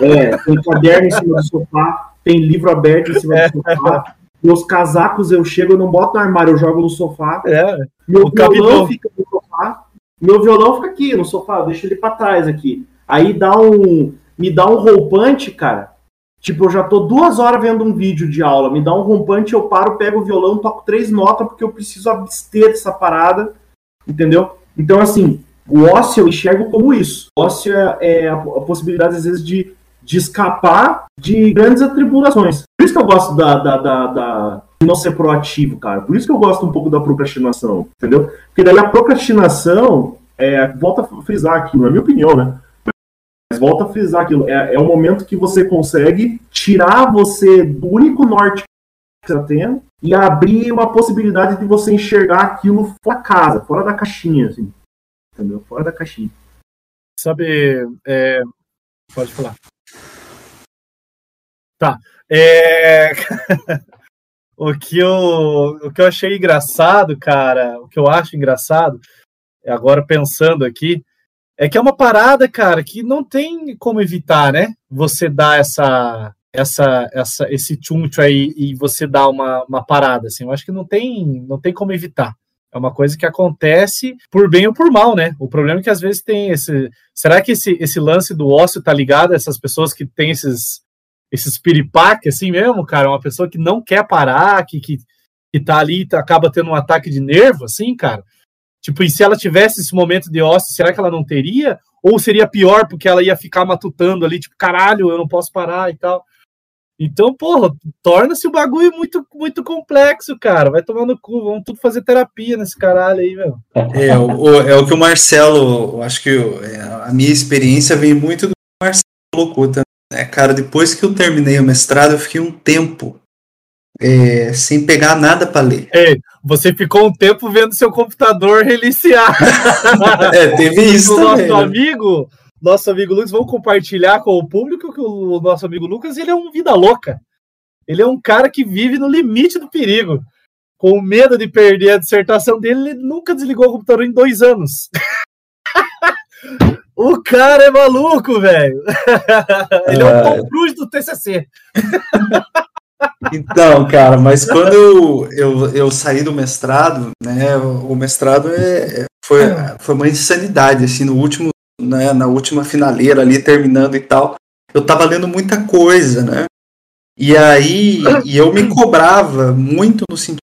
É, tem caderno em cima do sofá, tem livro aberto em cima do [laughs] sofá. Meus casacos eu chego, eu não boto no armário, eu jogo no sofá. É, meu violão fica no sofá. Meu violão fica aqui no sofá, deixa ele para trás aqui. Aí dá um. Me dá um roupante, cara. Tipo, eu já tô duas horas vendo um vídeo de aula, me dá um rompante, eu paro, pego o violão, toco três notas, porque eu preciso abster dessa parada, entendeu? Então, assim, o ócio eu enxergo como isso. O ócio é, é a, a possibilidade, às vezes, de de escapar de grandes atribulações. Por isso que eu gosto da, da, da, da de não ser proativo, cara. Por isso que eu gosto um pouco da procrastinação, entendeu? Porque daí a procrastinação, é, volta a frisar aquilo, na minha opinião, né? Mas volta a frisar aquilo. É, é um momento que você consegue tirar você do único norte que você está tendo e abrir uma possibilidade de você enxergar aquilo fora da casa, fora da caixinha, assim. Entendeu? Fora da caixinha. Sabe, é... pode falar. Tá. É... [laughs] o, que eu, o que eu achei engraçado, cara, o que eu acho engraçado, agora pensando aqui, é que é uma parada, cara, que não tem como evitar, né? Você dar essa, essa, essa, esse tchuncho aí e você dar uma, uma parada, assim. Eu acho que não tem, não tem como evitar. É uma coisa que acontece por bem ou por mal, né? O problema é que às vezes tem esse. Será que esse, esse lance do ócio tá ligado a essas pessoas que têm esses, esses piripaque, assim mesmo, cara? Uma pessoa que não quer parar, que, que, que tá ali e acaba tendo um ataque de nervo, assim, cara? Tipo, e se ela tivesse esse momento de ócio, será que ela não teria? Ou seria pior porque ela ia ficar matutando ali, tipo, caralho, eu não posso parar e tal. Então, porra, torna-se o bagulho muito, muito complexo, cara. Vai tomar no cu, vamos tudo fazer terapia nesse caralho aí, meu. É, o, é o que o Marcelo, eu acho que é, a minha experiência vem muito do Marcelo colocou Né? Cara, depois que eu terminei o mestrado, eu fiquei um tempo é, sem pegar nada para ler. É, você ficou um tempo vendo seu computador reiniciar. [laughs] é, teve isso o. Nosso né? amigo, nosso amigo Lucas, vamos compartilhar com o público que o nosso amigo Lucas, ele é um vida louca. Ele é um cara que vive no limite do perigo. Com medo de perder a dissertação dele, ele nunca desligou o computador em dois anos. [laughs] o cara é maluco, velho. ele é um Tom Cruise do TCC. [laughs] Então, cara, mas quando eu, eu, eu, saí do mestrado, né, o mestrado é, é foi, foi uma insanidade, assim, no último, né, na última finaleira ali, terminando e tal, eu tava lendo muita coisa, né, e aí, e eu me cobrava muito no sentido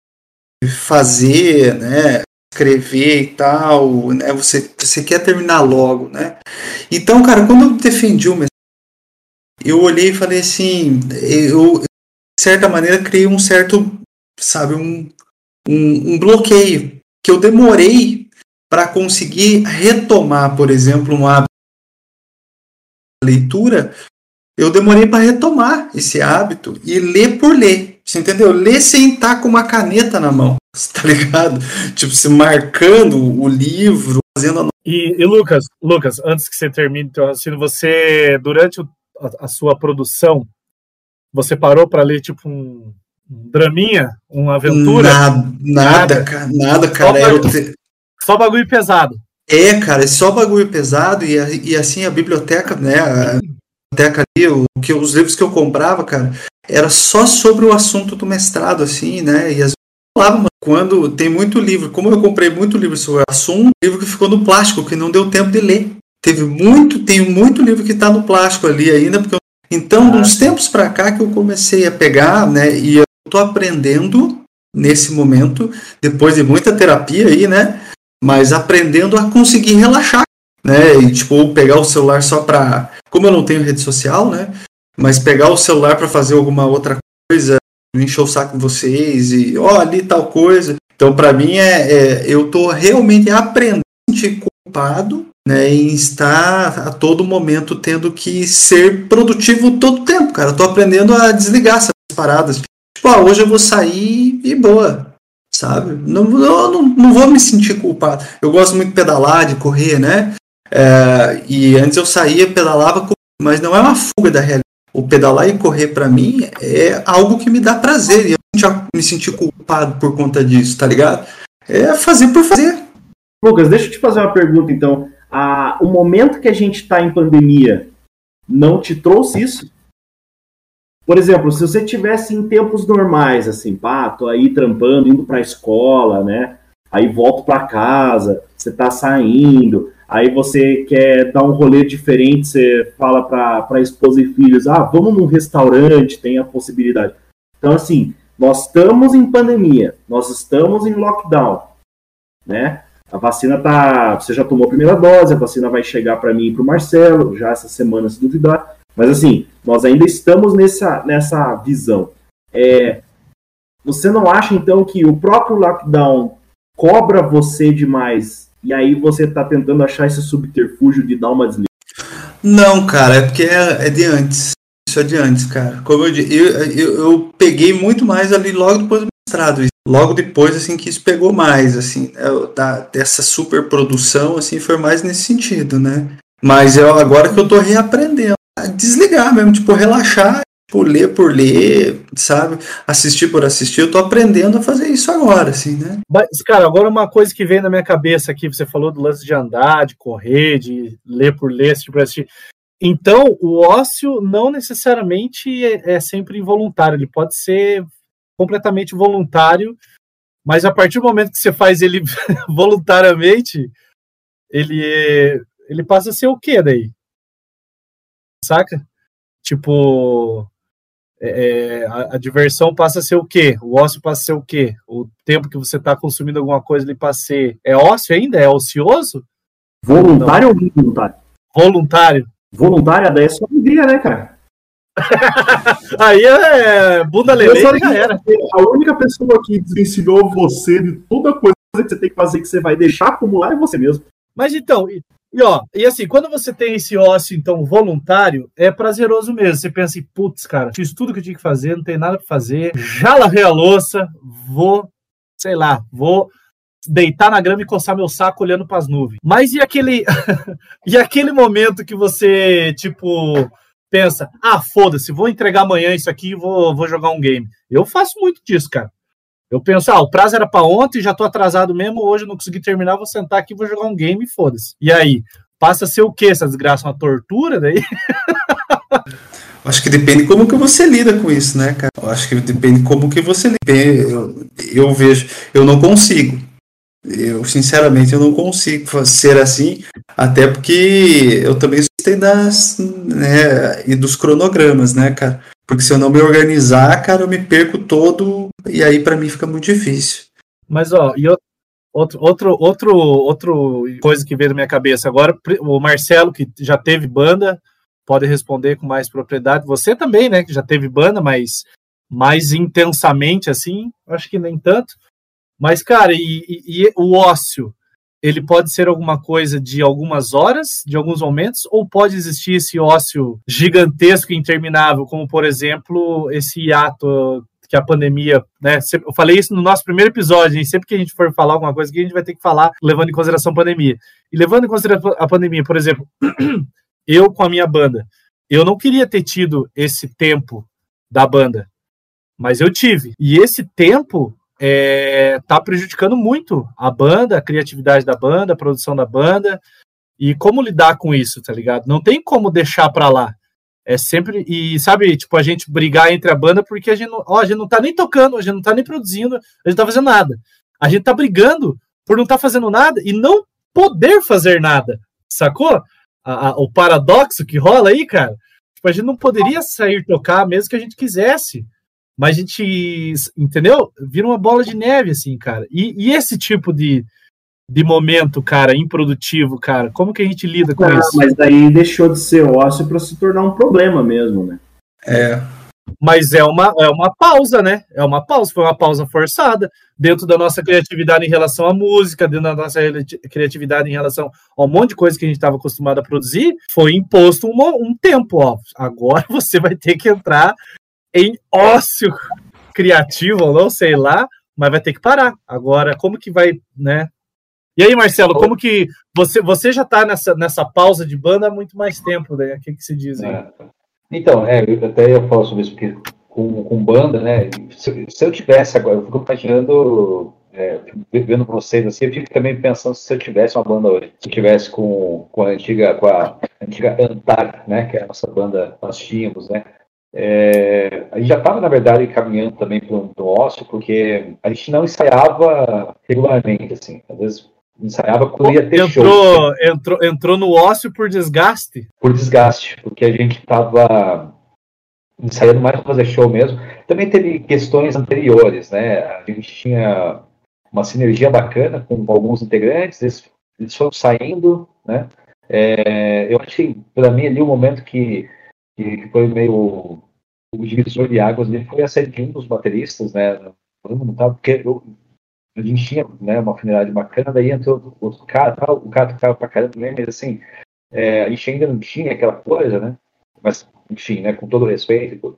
de fazer, né, escrever e tal, né, você, você quer terminar logo, né, então, cara, quando eu defendi o eu olhei e falei assim, eu, de certa maneira, criei um certo, sabe, um, um, um bloqueio que eu demorei para conseguir retomar, por exemplo, um hábito de leitura. Eu demorei para retomar esse hábito e ler por ler. Você entendeu? Ler sem estar com uma caneta na mão, [laughs] tá ligado? Tipo, se marcando o livro, fazendo a... e, e Lucas, Lucas, antes que você termine teu raciocínio, você, durante o, a, a sua produção, você parou para ler tipo um, um, draminha, uma aventura? Nada, nada, cara, nada, cara. Só bagulho, só bagulho pesado. É, cara, é só bagulho pesado e, e assim a biblioteca, né? A biblioteca ali, o, que, os livros que eu comprava, cara, era só sobre o assunto do mestrado, assim, né? E às vezes falava, quando tem muito livro, como eu comprei muito livro sobre o assunto, livro que ficou no plástico, que não deu tempo de ler. Teve muito, tem muito livro que está no plástico ali ainda, porque eu então, ah, uns tempos para cá que eu comecei a pegar, né, e eu tô aprendendo nesse momento, depois de muita terapia aí, né, mas aprendendo a conseguir relaxar, né, e tipo pegar o celular só para, como eu não tenho rede social, né, mas pegar o celular para fazer alguma outra coisa, encher o saco de vocês e ó, oh, ali tal coisa. Então, para mim é, é, eu tô realmente aprendendo culpado né, em estar a todo momento tendo que ser produtivo todo tempo, cara. Eu tô aprendendo a desligar essas paradas. Tipo, ah, hoje eu vou sair e boa, sabe? Não, não, não, não vou me sentir culpado. Eu gosto muito de pedalar, de correr, né? É, e antes eu saía, pedalava, mas não é uma fuga da realidade. O pedalar e correr para mim é algo que me dá prazer e eu não me sentir culpado por conta disso, tá ligado? É fazer por fazer. Lucas, deixa eu te fazer uma pergunta então a, o momento que a gente está em pandemia não te trouxe isso? Por exemplo, se você tivesse em tempos normais, assim, pá, tô aí trampando, indo para a escola, né? Aí volto para casa, você tá saindo, aí você quer dar um rolê diferente, você fala para esposa e filhos, ah, vamos num restaurante, tem a possibilidade. Então, assim, nós estamos em pandemia, nós estamos em lockdown, né? A vacina tá. Você já tomou a primeira dose, a vacina vai chegar para mim e para o Marcelo, já essa semana, se duvidar. Mas assim, nós ainda estamos nessa, nessa visão. É, você não acha então que o próprio lockdown cobra você demais e aí você está tentando achar esse subterfúgio de dar uma desliga? Não, cara, é porque é, é de antes. Isso é de antes, cara. Como eu disse, eu, eu, eu peguei muito mais ali logo depois do mestrado. Logo depois, assim, que isso pegou mais, assim, né, da, dessa superprodução, assim, foi mais nesse sentido, né? Mas eu, agora que eu tô reaprendendo a desligar mesmo, tipo, relaxar por ler por ler, sabe? Assistir por assistir, eu tô aprendendo a fazer isso agora, assim, né? Mas, cara, agora uma coisa que vem na minha cabeça aqui, você falou do lance de andar, de correr, de ler por ler, assistir por assistir. Então, o ócio não necessariamente é, é sempre involuntário, ele pode ser completamente voluntário, mas a partir do momento que você faz ele [laughs] voluntariamente, ele, é, ele passa a ser o quê daí? Saca? Tipo, é, é, a, a, diversão passa a ser o quê? O ócio passa a ser o quê? O tempo que você está consumindo alguma coisa ele passa a ser. É ócio ainda? É ocioso? Voluntário ou involuntário? Voluntário. Voluntário, daí é só alegria, né, cara? [laughs] Aí é bunda lelê, já era. A única pessoa que ensinou você de toda coisa que você tem que fazer que você vai deixar acumular é você mesmo. Mas então, e ó, e assim, quando você tem esse ócio, então, voluntário, é prazeroso mesmo. Você pensa assim, putz, cara, fiz tudo que eu tinha que fazer, não tem nada para fazer, já lavei a louça, vou, sei lá, vou deitar na grama e coçar meu saco olhando para as nuvens. Mas e aquele [laughs] e aquele momento que você, tipo, pensa, ah, foda-se, vou entregar amanhã isso aqui e vou, vou jogar um game. Eu faço muito disso, cara. Eu penso, ah, o prazo era para ontem, já tô atrasado mesmo, hoje não consegui terminar, vou sentar aqui, vou jogar um game e foda-se. E aí, passa a ser o quê essa desgraça? Uma tortura daí? [laughs] Acho que depende como que você lida com isso, né, cara? Eu acho que depende como que você lida. Eu, eu vejo, eu não consigo. Eu, sinceramente, eu não consigo ser assim, até porque eu também sei das, né, e dos cronogramas, né, cara? Porque se eu não me organizar, cara, eu me perco todo e aí para mim fica muito difícil. Mas ó, e outro, outro, outro, outro coisa que veio na minha cabeça agora, o Marcelo que já teve banda pode responder com mais propriedade. Você também, né, que já teve banda, mas mais intensamente assim, acho que nem tanto. Mas cara, e, e, e o ócio ele pode ser alguma coisa de algumas horas, de alguns momentos, ou pode existir esse ócio gigantesco e interminável, como por exemplo esse hiato que a pandemia, né? Eu falei isso no nosso primeiro episódio, e sempre que a gente for falar alguma coisa, que a gente vai ter que falar levando em consideração a pandemia. E levando em consideração a pandemia, por exemplo, [clears throat] eu com a minha banda, eu não queria ter tido esse tempo da banda, mas eu tive. E esse tempo é, tá prejudicando muito a banda, a criatividade da banda, a produção da banda. E como lidar com isso, tá ligado? Não tem como deixar pra lá. É sempre. E sabe, tipo, a gente brigar entre a banda porque a gente não, ó, a gente não tá nem tocando, a gente não tá nem produzindo, a gente não tá fazendo nada. A gente tá brigando por não tá fazendo nada e não poder fazer nada. Sacou? A, a, o paradoxo que rola aí, cara. Tipo, a gente não poderia sair tocar mesmo que a gente quisesse. Mas a gente, entendeu? Vira uma bola de neve, assim, cara. E, e esse tipo de, de momento, cara, improdutivo, cara, como que a gente lida com ah, isso? Mas daí deixou de ser ócio para se tornar um problema mesmo, né? É. Mas é uma, é uma pausa, né? É uma pausa, foi uma pausa forçada dentro da nossa criatividade em relação à música, dentro da nossa criatividade em relação a um monte de coisa que a gente estava acostumado a produzir, foi imposto um, um tempo, ó. Agora [laughs] você vai ter que entrar em ócio criativo ou não, sei lá, mas vai ter que parar. Agora, como que vai, né? E aí, Marcelo, como que você, você já está nessa, nessa pausa de banda há muito mais tempo, né? O que, que se diz aí? É. Então, é, eu, até eu falo sobre isso, porque com, com banda, né? Se, se eu tivesse agora, eu fico imaginando, é, vendo vocês assim, eu fico também pensando se eu tivesse uma banda hoje. Se eu tivesse com, com a antiga, com a antiga Antar, né? Que é a nossa banda, nós tínhamos, né? É, a gente já estava, na verdade, caminhando também para o ócio, porque a gente não ensaiava regularmente, assim. Às vezes ensaiava quando ia ter entrou, show. Entrou, entrou no ócio por desgaste? Por desgaste, porque a gente estava ensaiando mais para fazer show mesmo. Também teve questões anteriores, né? A gente tinha uma sinergia bacana com alguns integrantes, eles, eles foram saindo, né? É, eu que, para mim, ali o momento que que foi meio o divisor de águas dele foi a série de um dos bateristas, né? Porque eu, a gente tinha né, uma afinidade bacana, daí entrou outro cara, tal, o cara tocava pra caramba também, mas assim, é, a gente ainda não tinha aquela coisa, né? Mas, enfim, né, com todo respeito,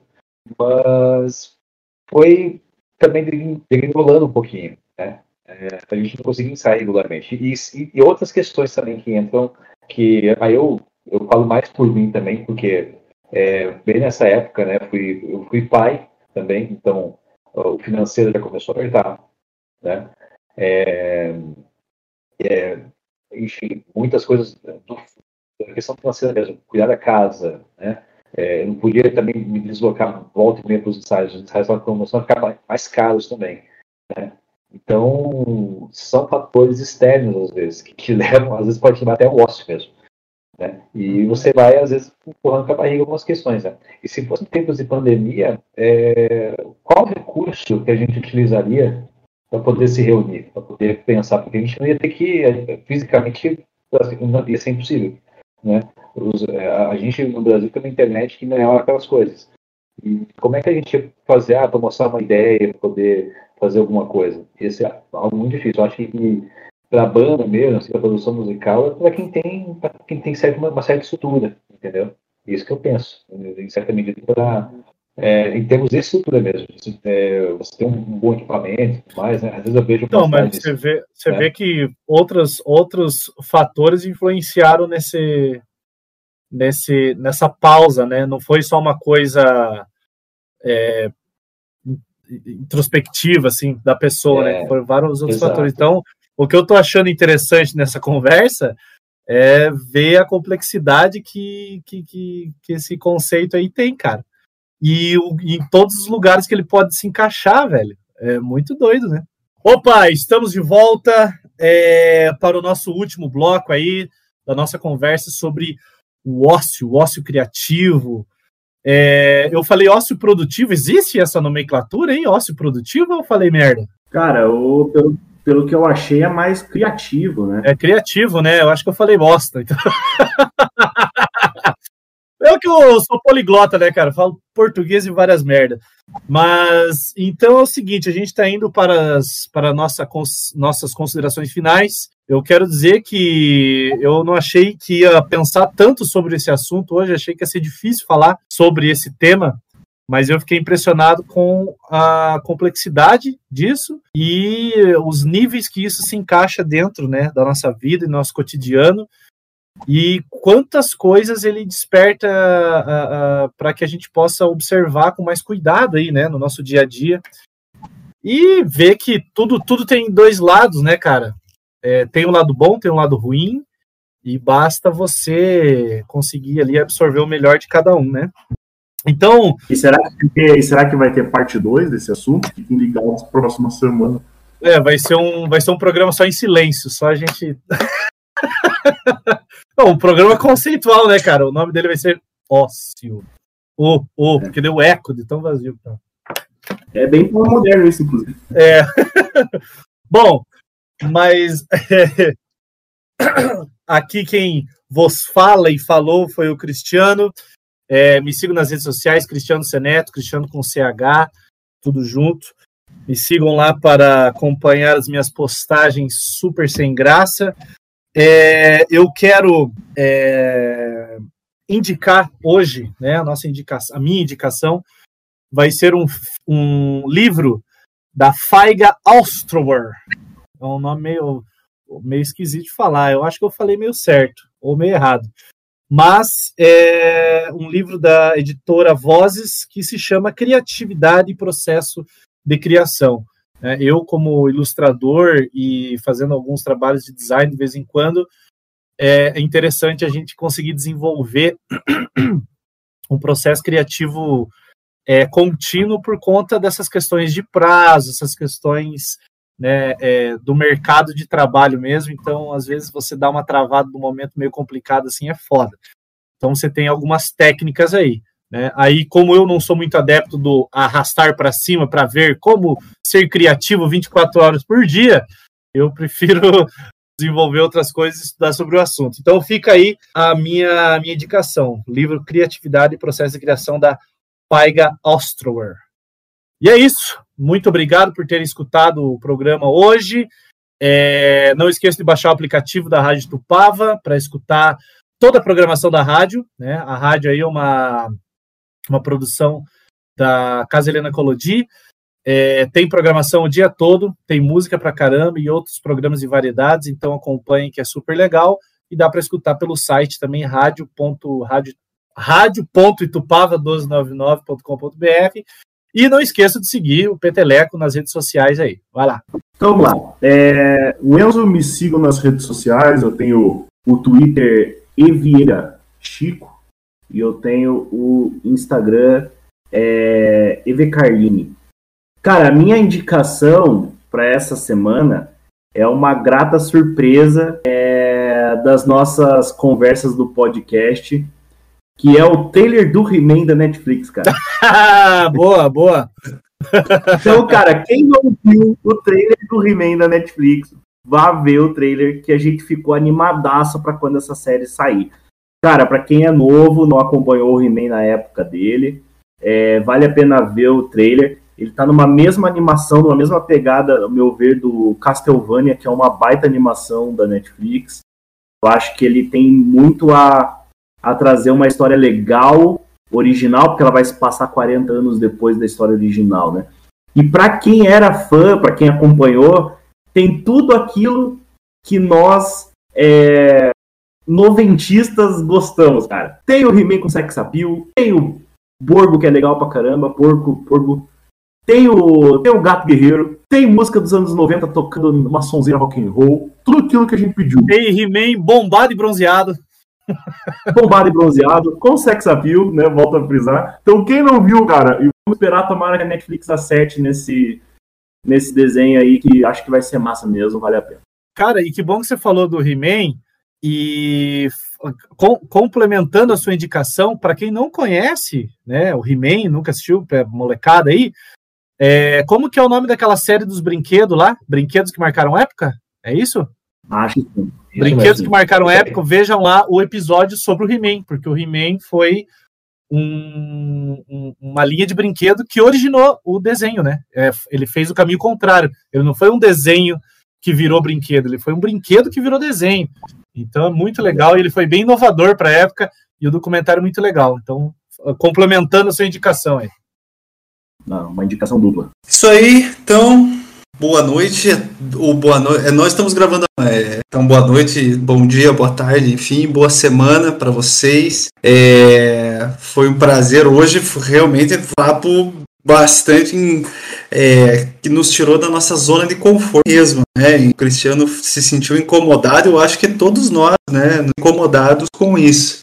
mas foi também degringolando um pouquinho, né? É, a gente não conseguia ensaiar regularmente. E, e, e, outras questões também que entram, que aí eu, eu falo mais por mim também, porque é, bem nessa época, né, fui, eu fui pai também, então o financeiro já começou a apertar, né? É, é, enfim, muitas coisas do, da questão financeira mesmo, cuidar da casa, né? É, eu não podia também me deslocar volta e meia para os ensaios, os ensaios estavam começando a ficar mais caros também, né? Então, são fatores externos, às vezes, que [laughs] levam, às vezes pode levar até o ócio mesmo. Né? E você vai, às vezes, empurrando com a barriga algumas questões. Né? E se fosse tempos de pandemia, é... qual recurso que a gente utilizaria para poder se reunir, para poder pensar? Porque a gente não ia ter que, é, fisicamente, não ia ser impossível. Né? Os, é, a gente no Brasil tem uma internet que não é aquelas coisas. E como é que a gente ia fazer ah, para mostrar uma ideia, para poder fazer alguma coisa? Esse é algo muito difícil. Eu acho que para a banda mesmo, assim, a produção musical, é para quem tem, pra quem tem certa, uma, uma, certa estrutura, entendeu? Isso que eu penso, em certa medida, para é, em termos de estrutura mesmo. Você, é, você tem um, bom equipamento e mais, né? Às vezes eu vejo. Não, mas você, vê, você né? vê que outros, outros fatores influenciaram nesse, nesse, nessa pausa, né? Não foi só uma coisa é, introspectiva, assim, da pessoa, né? é, né? Foram vários outros exato. fatores. Então, o que eu estou achando interessante nessa conversa é ver a complexidade que, que, que, que esse conceito aí tem, cara. E, o, em todos os lugares que ele pode se encaixar, velho. É muito doido, né? Opa, estamos de volta é, para o nosso último bloco aí da nossa conversa sobre o ócio, o ócio criativo. É, eu falei ócio produtivo, existe essa nomenclatura, hein? Ócio produtivo ou eu falei merda? Cara, o, pelo, pelo que eu achei, é mais criativo, né? É criativo, né? Eu acho que eu falei bosta. Então... [laughs] eu que eu sou poliglota, né, cara? falo português e várias merdas. Mas, então é o seguinte, a gente está indo para, as, para nossa, cons, nossas considerações finais. Eu quero dizer que eu não achei que ia pensar tanto sobre esse assunto hoje, achei que ia ser difícil falar sobre esse tema, mas eu fiquei impressionado com a complexidade disso e os níveis que isso se encaixa dentro né, da nossa vida e nosso cotidiano e quantas coisas ele desperta para que a gente possa observar com mais cuidado aí, né, no nosso dia a dia e ver que tudo tudo tem dois lados, né, cara? É, tem um lado bom, tem um lado ruim e basta você conseguir ali absorver o melhor de cada um, né? Então. E será que, e será que vai ter parte 2 desse assunto? Fiquem ligados próxima semana. É, vai ser um, vai ser um programa só em silêncio, só a gente. [laughs] Não, um programa conceitual, né, cara? O nome dele vai ser Ócio. O, o, é. porque deu eco de tão vazio. É bem moderno isso, inclusive. É. [laughs] Bom, mas é... [laughs] aqui quem vos fala e falou foi o Cristiano. É, me sigam nas redes sociais, Cristiano Seneto, Cristiano com CH, tudo junto. Me sigam lá para acompanhar as minhas postagens super sem graça. É, eu quero é, indicar hoje, né, a nossa indicação, a minha indicação vai ser um, um livro da Feiga Austrower. É um nome meio, meio esquisito de falar. Eu acho que eu falei meio certo ou meio errado mas é um livro da editora Vozes que se chama Criatividade e Processo de Criação. É, eu, como ilustrador e fazendo alguns trabalhos de design de vez em quando, é interessante a gente conseguir desenvolver [clears throat] um processo criativo é, contínuo por conta dessas questões de prazo, essas questões né, é, do mercado de trabalho mesmo. Então, às vezes, você dá uma travada num momento meio complicado assim, é foda. Então, você tem algumas técnicas aí. Né? Aí, como eu não sou muito adepto do arrastar para cima para ver como ser criativo 24 horas por dia, eu prefiro [laughs] desenvolver outras coisas e estudar sobre o assunto. Então fica aí a minha, a minha indicação, livro Criatividade e Processo de Criação da Paiga Ostrower. E é isso. Muito obrigado por terem escutado o programa hoje. É, não esqueça de baixar o aplicativo da Rádio Tupava para escutar toda a programação da rádio. Né? A rádio aí é uma, uma produção da Casa Helena Colodi. É, tem programação o dia todo, tem música pra caramba e outros programas de variedades, então acompanhem que é super legal e dá para escutar pelo site também rádio.itupava1299.com.br e não esqueça de seguir o Peteleco nas redes sociais aí. Vai lá. Então vamos lá. É, o Enzo me sigam nas redes sociais, eu tenho o Twitter Evieira Chico e eu tenho o Instagram é, Carlini. Cara, a minha indicação para essa semana é uma grata surpresa é, das nossas conversas do podcast, que é o trailer do He-Man da Netflix, cara. [laughs] boa, boa. Então, cara, quem não viu o trailer do He-Man da Netflix, vá ver o trailer que a gente ficou animadaço para quando essa série sair. Cara, para quem é novo, não acompanhou o He-Man na época dele, é, vale a pena ver o trailer. Ele tá numa mesma animação, numa mesma pegada, ao meu ver, do Castlevania, que é uma baita animação da Netflix. Eu acho que ele tem muito a, a trazer uma história legal, original, porque ela vai se passar 40 anos depois da história original, né? E para quem era fã, para quem acompanhou, tem tudo aquilo que nós é, noventistas gostamos, cara. Tem o He-Man com sex appeal, tem o Borgo, que é legal pra caramba, Porco, Porgo tem o, tem o Gato Guerreiro, tem música dos anos 90 tocando uma sonzeira rock and roll, tudo aquilo que a gente pediu. Tem He-Man bombado e bronzeado. Bombado e bronzeado, com sex appeal, né? Volto a frisar. Então, quem não viu, cara, e vamos esperar tomar a Netflix a 7 nesse, nesse desenho aí, que acho que vai ser massa mesmo, vale a pena. Cara, e que bom que você falou do He-Man, e com, complementando a sua indicação, para quem não conhece, né, o He-Man, nunca assistiu, molecada aí, é, como que é o nome daquela série dos brinquedos lá? Brinquedos que marcaram época? É isso? Acho que sim. Brinquedos que marcaram época, vejam lá o episódio sobre o He-Man, porque o He-Man foi um, um, uma linha de brinquedo que originou o desenho, né? É, ele fez o caminho contrário. Ele não foi um desenho que virou brinquedo, ele foi um brinquedo que virou desenho. Então é muito legal e ele foi bem inovador para a época e o documentário é muito legal. Então, complementando a sua indicação aí uma indicação dupla. Isso aí, então, boa noite, ou boa noite, é, nós estamos gravando, é, então boa noite, bom dia, boa tarde, enfim, boa semana para vocês. É, foi um prazer hoje, realmente um papo bastante é, que nos tirou da nossa zona de conforto mesmo, né? o Cristiano se sentiu incomodado, eu acho que todos nós, né, incomodados com isso.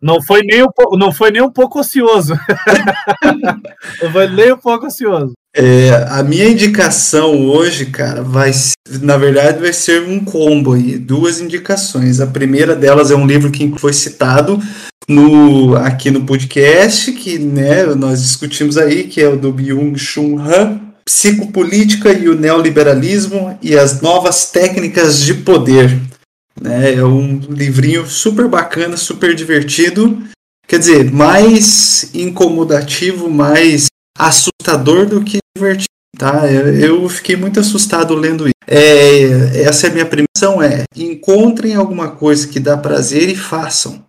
Não foi nem um, não foi nem um pouco ocioso. [laughs] não foi nem um pouco ocioso. É, a minha indicação hoje, cara, vai na verdade vai ser um combo aí, duas indicações. A primeira delas é um livro que foi citado no aqui no podcast, que né, nós discutimos aí, que é o do Byung-Chun Han, Psicopolítica e o Neoliberalismo e as Novas Técnicas de Poder. Né? É um livrinho super bacana, super divertido. Quer dizer, mais incomodativo, mais assustador do que divertido. Tá? Eu, eu fiquei muito assustado lendo isso. É, essa é a minha premissão, é encontrem alguma coisa que dá prazer e façam.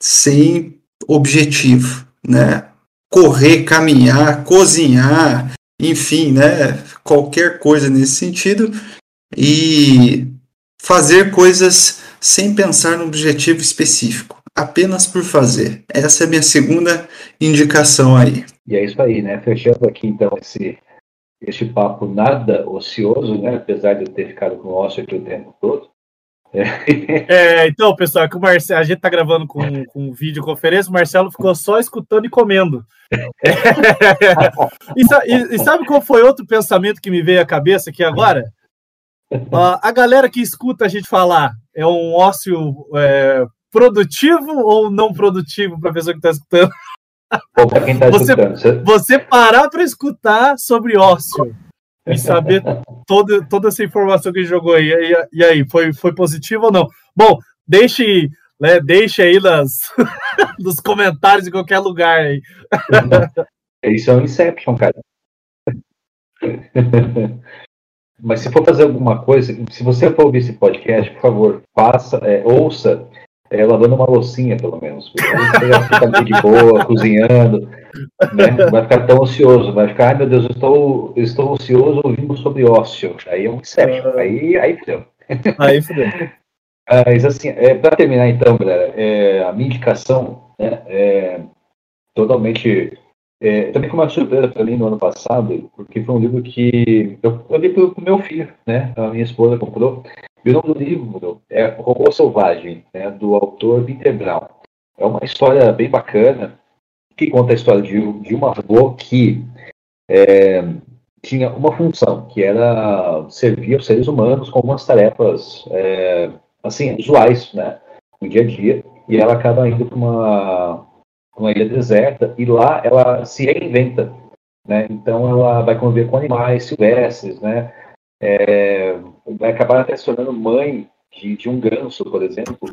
Sem objetivo, né? Correr, caminhar, cozinhar, enfim, né? Qualquer coisa nesse sentido. E Fazer coisas sem pensar no objetivo específico, apenas por fazer. Essa é a minha segunda indicação aí. E é isso aí, né? Fechando aqui então esse este papo nada ocioso, né? Apesar de eu ter ficado com o ócio aqui o tempo todo. É, é então, pessoal, é que o Marcelo, a gente tá gravando com, com videoconferência, o Marcelo ficou só escutando e comendo. [laughs] É, e, e, sabe qual foi outro pensamento que me veio à cabeça aqui agora? Uh, a galera que escuta a gente falar é um ócio é, produtivo ou não produtivo para a pessoa que está escutando? Ou para quem está escutando. Você parar para escutar sobre ócio e saber toda, toda essa informação que jogou aí. E, e aí, foi, foi positivo ou não? Bom, deixe, né, deixe aí nas, [laughs] nos comentários em qualquer lugar aí. Isso é um Inception, cara. [laughs] Mas se for fazer alguma coisa, se você for ouvir esse podcast, por favor, faça, é, ouça é, lavando uma loucinha, pelo menos. Você vai ficar de boa, [laughs] cozinhando, né? vai ficar tão ansioso, vai ficar, ai meu Deus, eu estou, eu estou ansioso ouvindo sobre ócio. Aí é um inception, ah. aí, aí fudeu. Aí fudeu. [laughs] Mas assim, é, para terminar então, galera, é, a minha indicação né, é totalmente é, também foi uma surpresa para mim no ano passado, porque foi um livro que eu, eu li para o meu filho, né? A minha esposa comprou. E o nome do livro é Robô Selvagem, né, do autor Brown. É uma história bem bacana que conta a história de, de uma robô que é, tinha uma função, que era servir aos seres humanos com algumas tarefas é, assim usuais, né, no dia a dia. E ela acaba indo para uma uma ilha deserta, e lá ela se reinventa. Né? Então ela vai conviver com animais silvestres, né? É, vai acabar até se tornando mãe de, de um ganso, por exemplo.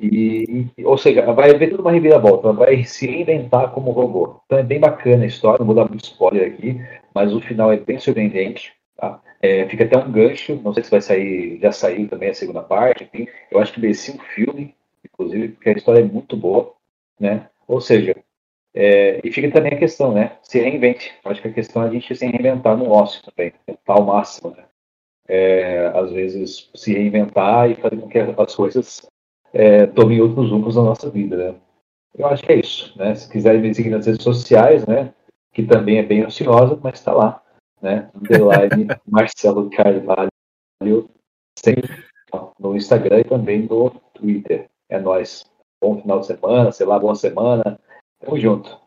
E, ou seja, vai haver toda uma reviravolta, vai se reinventar como robô. Então é bem bacana a história, não vou dar muito spoiler aqui, mas o final é bem surpreendente. Tá? É, fica até um gancho, não sei se vai sair, já saiu também a segunda parte, enfim, eu acho que merecia um filme, inclusive, porque a história é muito boa, né? Ou seja, é, e fica também a questão, né? Se reinvente. Acho que a questão é a gente se reinventar no ócio também, tentar ao máximo, né? É, às vezes se reinventar e fazer com que as coisas é, tomem outros rumos na nossa vida, né? Eu acho que é isso, né? Se quiserem me seguir nas redes sociais, né? Que também é bem ociosa, mas está lá, né? Underline [laughs] Marcelo Carvalho, sempre no Instagram e também no Twitter. É nós bom final de semana, sei lá, boa semana. Tamo junto.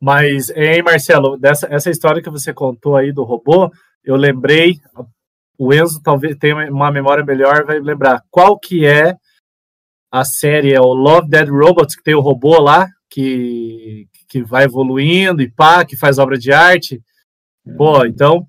Mas, hein, Marcelo, dessa essa história que você contou aí do robô, eu lembrei, o Enzo talvez tenha uma memória melhor, vai lembrar qual que é a série, é o Love Dead Robots, que tem o robô lá, que, que vai evoluindo e pá, que faz obra de arte. Pô, uhum. então,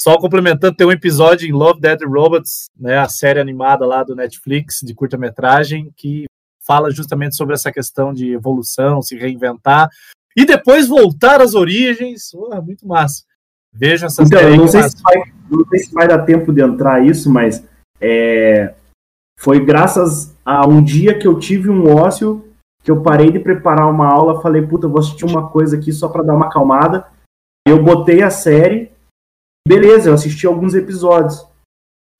só complementando, tem um episódio em Love Dead Robots, né, a série animada lá do Netflix, de curta-metragem, que fala justamente sobre essa questão de evolução, se reinventar e depois voltar às origens. Oh, muito massa. Veja essa então, série. Não sei, se vai, não sei se vai dar tempo de entrar isso, mas é, foi graças a um dia que eu tive um ócio que eu parei de preparar uma aula, falei, puta, vou assistir uma coisa aqui só para dar uma acalmada. Eu botei a série, beleza, eu assisti alguns episódios.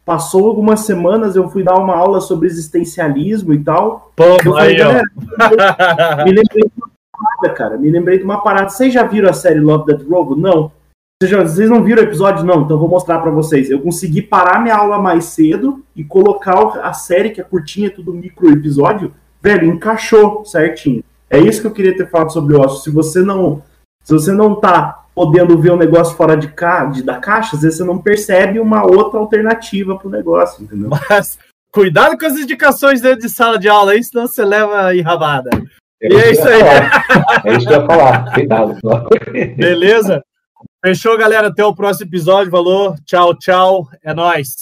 Passou algumas semanas, eu fui dar uma aula sobre existencialismo e tal. Pô, eu falei, galera, me lembrei de uma parada, cara. Me lembrei de uma parada. Vocês já viram a série Love That Robo? Não. Vocês, já, vocês não viram o episódio? Não. Então eu vou mostrar para vocês. Eu consegui parar minha aula mais cedo e colocar a série, que é curtinha, tudo micro episódio, velho, encaixou certinho. É isso que eu queria ter falado sobre o ócio. Se você não, se você não tá podendo ver um negócio fora de, ca... de da caixa, às vezes você não percebe uma outra alternativa para o negócio, entendeu? Mas cuidado com as indicações dentro de sala de aula aí, senão você leva enrabada. É e é isso aí. É isso que eu ia falar. Cuidado. Beleza? Fechou, galera. Até o próximo episódio. Valor. Tchau, tchau. É nóis.